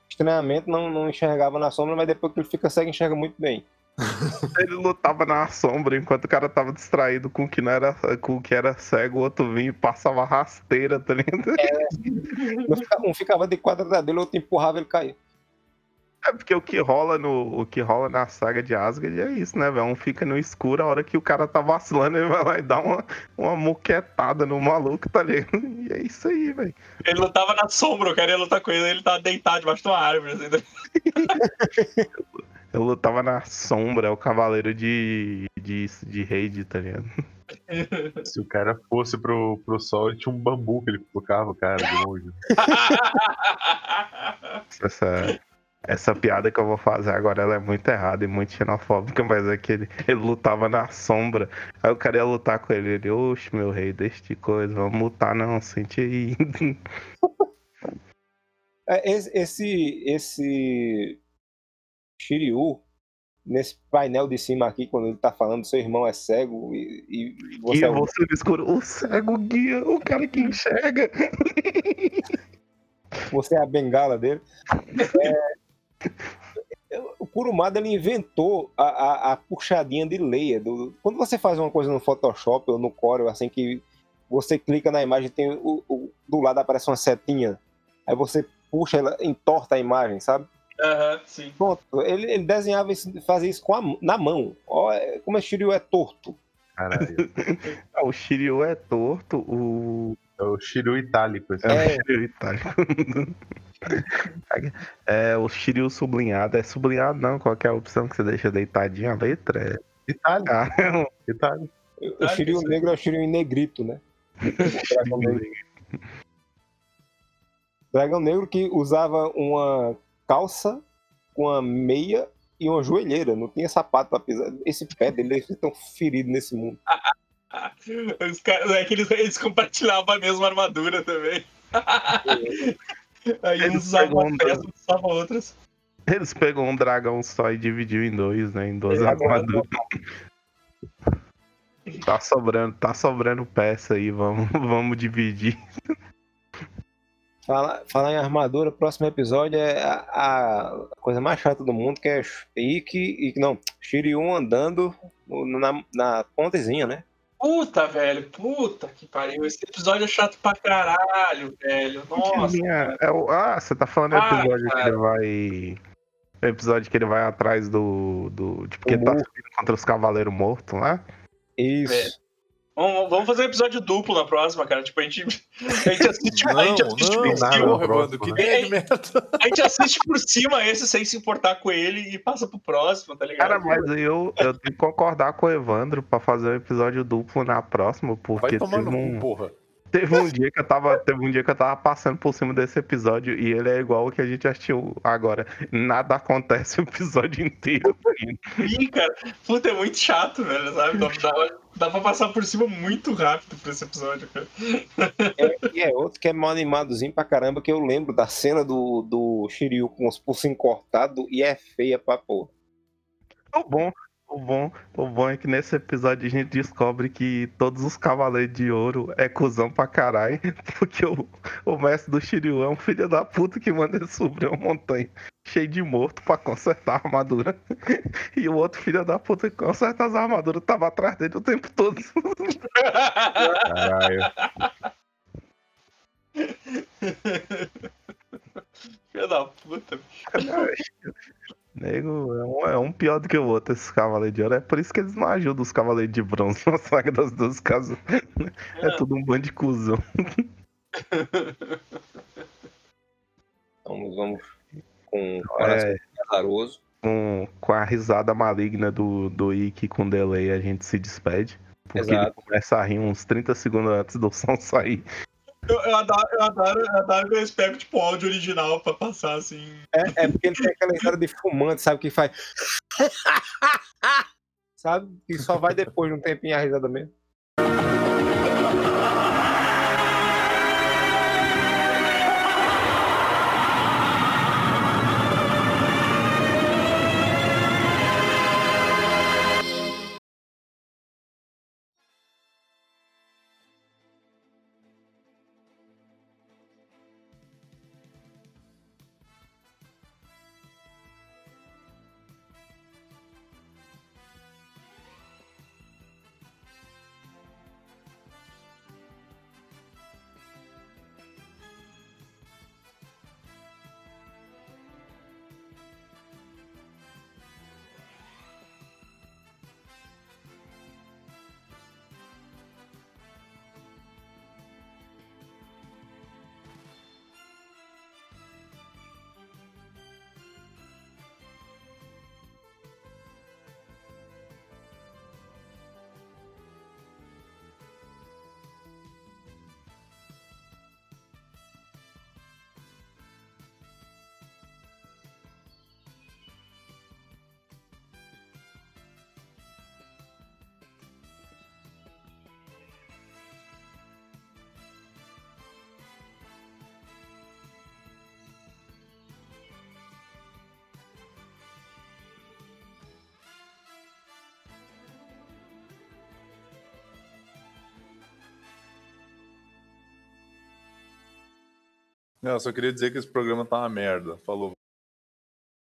Speaker 3: estranhamente, não, não enxergava na sombra, mas depois que ele fica cego, enxerga muito bem.
Speaker 1: Ele lutava na sombra enquanto o cara tava distraído com o que não era, com o que era cego, o outro vinha e passava rasteira, tá ligado?
Speaker 3: Um ficava, um ficava de quadra dele, o outro empurrava ele caía.
Speaker 1: É porque o que rola no o que rola na saga de Asgard é isso, né, velho? Um fica no escuro, a hora que o cara tá vacilando, ele vai lá e dá uma, uma muquetada no maluco, tá ligado? E é isso aí, velho.
Speaker 5: Ele lutava na sombra, eu queria lutar com ele, ele tava deitado debaixo de uma árvore. Assim,
Speaker 1: Eu lutava na sombra, é o cavaleiro de, de, de Raid, tá ligado?
Speaker 6: Se o cara fosse pro, pro sol, ele tinha um bambu que ele colocava cara de longe.
Speaker 1: Essa, essa piada que eu vou fazer agora ela é muito errada e muito xenofóbica, mas é que ele, ele lutava na sombra. Aí o cara ia lutar com ele. Ele, oxe, meu rei, deixa de coisa, vamos lutar não, sente aí.
Speaker 3: É, Esse, esse, Shiryu, nesse painel de cima aqui, quando ele tá falando, seu irmão é cego e, e você
Speaker 1: E
Speaker 3: é o
Speaker 1: você no escuro, o cego guia, o cara que enxerga.
Speaker 3: você é a bengala dele. É, Kurumada ele inventou a, a- a puxadinha de leia. Do, quando você faz uma coisa no Photoshop ou no Corel, assim que você clica na imagem, tem o, o- do lado aparece uma setinha, aí você puxa ela, entorta a imagem, sabe?
Speaker 5: Aham, sim.
Speaker 3: Pronto, ele, ele desenhava isso, fazia isso com a, na mão. Ó, é- como esse Shiryu é torto.
Speaker 6: Caralho.
Speaker 1: Ah, o Shiryu é torto, o.
Speaker 6: É o Shiryu itálico. Esse
Speaker 1: É, o
Speaker 3: É.
Speaker 1: Shiryu itálico. É, o Shiryu sublinhado. É sublinhado não, qualquer opção que você deixa deitadinha a letra é.
Speaker 6: Itálico,
Speaker 1: Ah,
Speaker 6: itálico.
Speaker 3: O Shiryu negro é o Shiryu em negrito, né? Dragão negro. Dragão negro que usava uma calça com uma meia e uma joelheira. Não tinha sapato pra pisar. Esse pé dele ser tão ferido nesse mundo.
Speaker 5: Os caras, é que eles, eles compartilhavam a mesma armadura também. Aí
Speaker 1: Eles
Speaker 5: uns usavam
Speaker 1: pegam
Speaker 5: uma peça, outros usavam outras.
Speaker 1: Eles pegou um dragão só e dividiu em dois, né? Em duas
Speaker 3: É,
Speaker 1: armaduras. Tá sobrando, tá sobrando peça aí, vamos, vamos dividir.
Speaker 3: Falar, falar em armadura, próximo episódio é a, a coisa mais chata do mundo, que é Ikki e não, Shiryu andando na, na pontezinha, né?
Speaker 5: Puta, velho, puta que pariu. Esse episódio é chato pra caralho, velho. Nossa.
Speaker 1: É o- ah, você tá falando do
Speaker 5: Ah,
Speaker 1: episódio que
Speaker 5: cara.
Speaker 1: ele vai. O episódio que ele vai atrás do. do tipo, que ele tá subindo contra os cavaleiros mortos lá.
Speaker 3: Isso.
Speaker 5: Vamos, vamos fazer um episódio duplo na próxima, cara. Tipo, a gente, a gente assiste,
Speaker 4: Não,
Speaker 5: a gente assiste
Speaker 4: não,
Speaker 5: por
Speaker 6: nada
Speaker 5: cima.
Speaker 4: que
Speaker 6: próximo,
Speaker 4: ideia de merda.
Speaker 5: A gente assiste por cima esse sem se importar com ele e passa pro próximo, tá ligado?
Speaker 1: Cara, mas eu, eu tenho que concordar com o Evandro pra fazer um episódio duplo na próxima, porque
Speaker 4: Vai no
Speaker 1: um,
Speaker 4: cu, porra.
Speaker 1: Teve um dia que eu tava. Teve um dia que eu tava passando por cima desse episódio e ele é igual o que a gente assistiu agora. Nada acontece o episódio inteiro.
Speaker 5: Sim, cara. Puta, é muito chato, velho, sabe? Dá, dá, dá pra passar por cima muito rápido por esse episódio, cara.
Speaker 3: E é outro que é mal animadozinho pra caramba, que eu lembro da cena do, do Shiryu com os pulsinhos cortados e é feia pra pôr.
Speaker 1: O bom, o bom, o bom é que nesse episódio a gente descobre que todos os cavaleiros de ouro é cuzão pra caralho, porque o, o mestre do Shiryu é um filho da puta que manda ele subir uma montanha cheio de morto pra consertar a armadura. E o outro filho da puta que conserta as armaduras tava atrás dele o tempo todo.
Speaker 6: Caralho.
Speaker 5: Filho da puta.
Speaker 1: Nego, é um, é um pior do que o outro, esses Cavaleiros de Ouro. É por isso que eles não ajudam os Cavaleiros de Bronze na saga das duas casas. É, tudo um bando de cuzão.
Speaker 3: Vamos, vamos com o coração
Speaker 1: É,
Speaker 3: pesaroso.
Speaker 1: com, com a risada maligna do, do Ikki com delay, a gente se despede. Porque ele
Speaker 3: Exato.
Speaker 1: começa a rir uns 30 segundos antes do som sair.
Speaker 5: Eu, eu adoro, eu adoro, eu adoro que eu espero, tipo, áudio original pra passar assim.
Speaker 3: É, é porque ele tem aquela história de fumante, sabe? Que faz. sabe? Que só vai depois de um tempinho a risada mesmo.
Speaker 4: Não, eu só queria dizer que esse programa tá uma merda. Falou,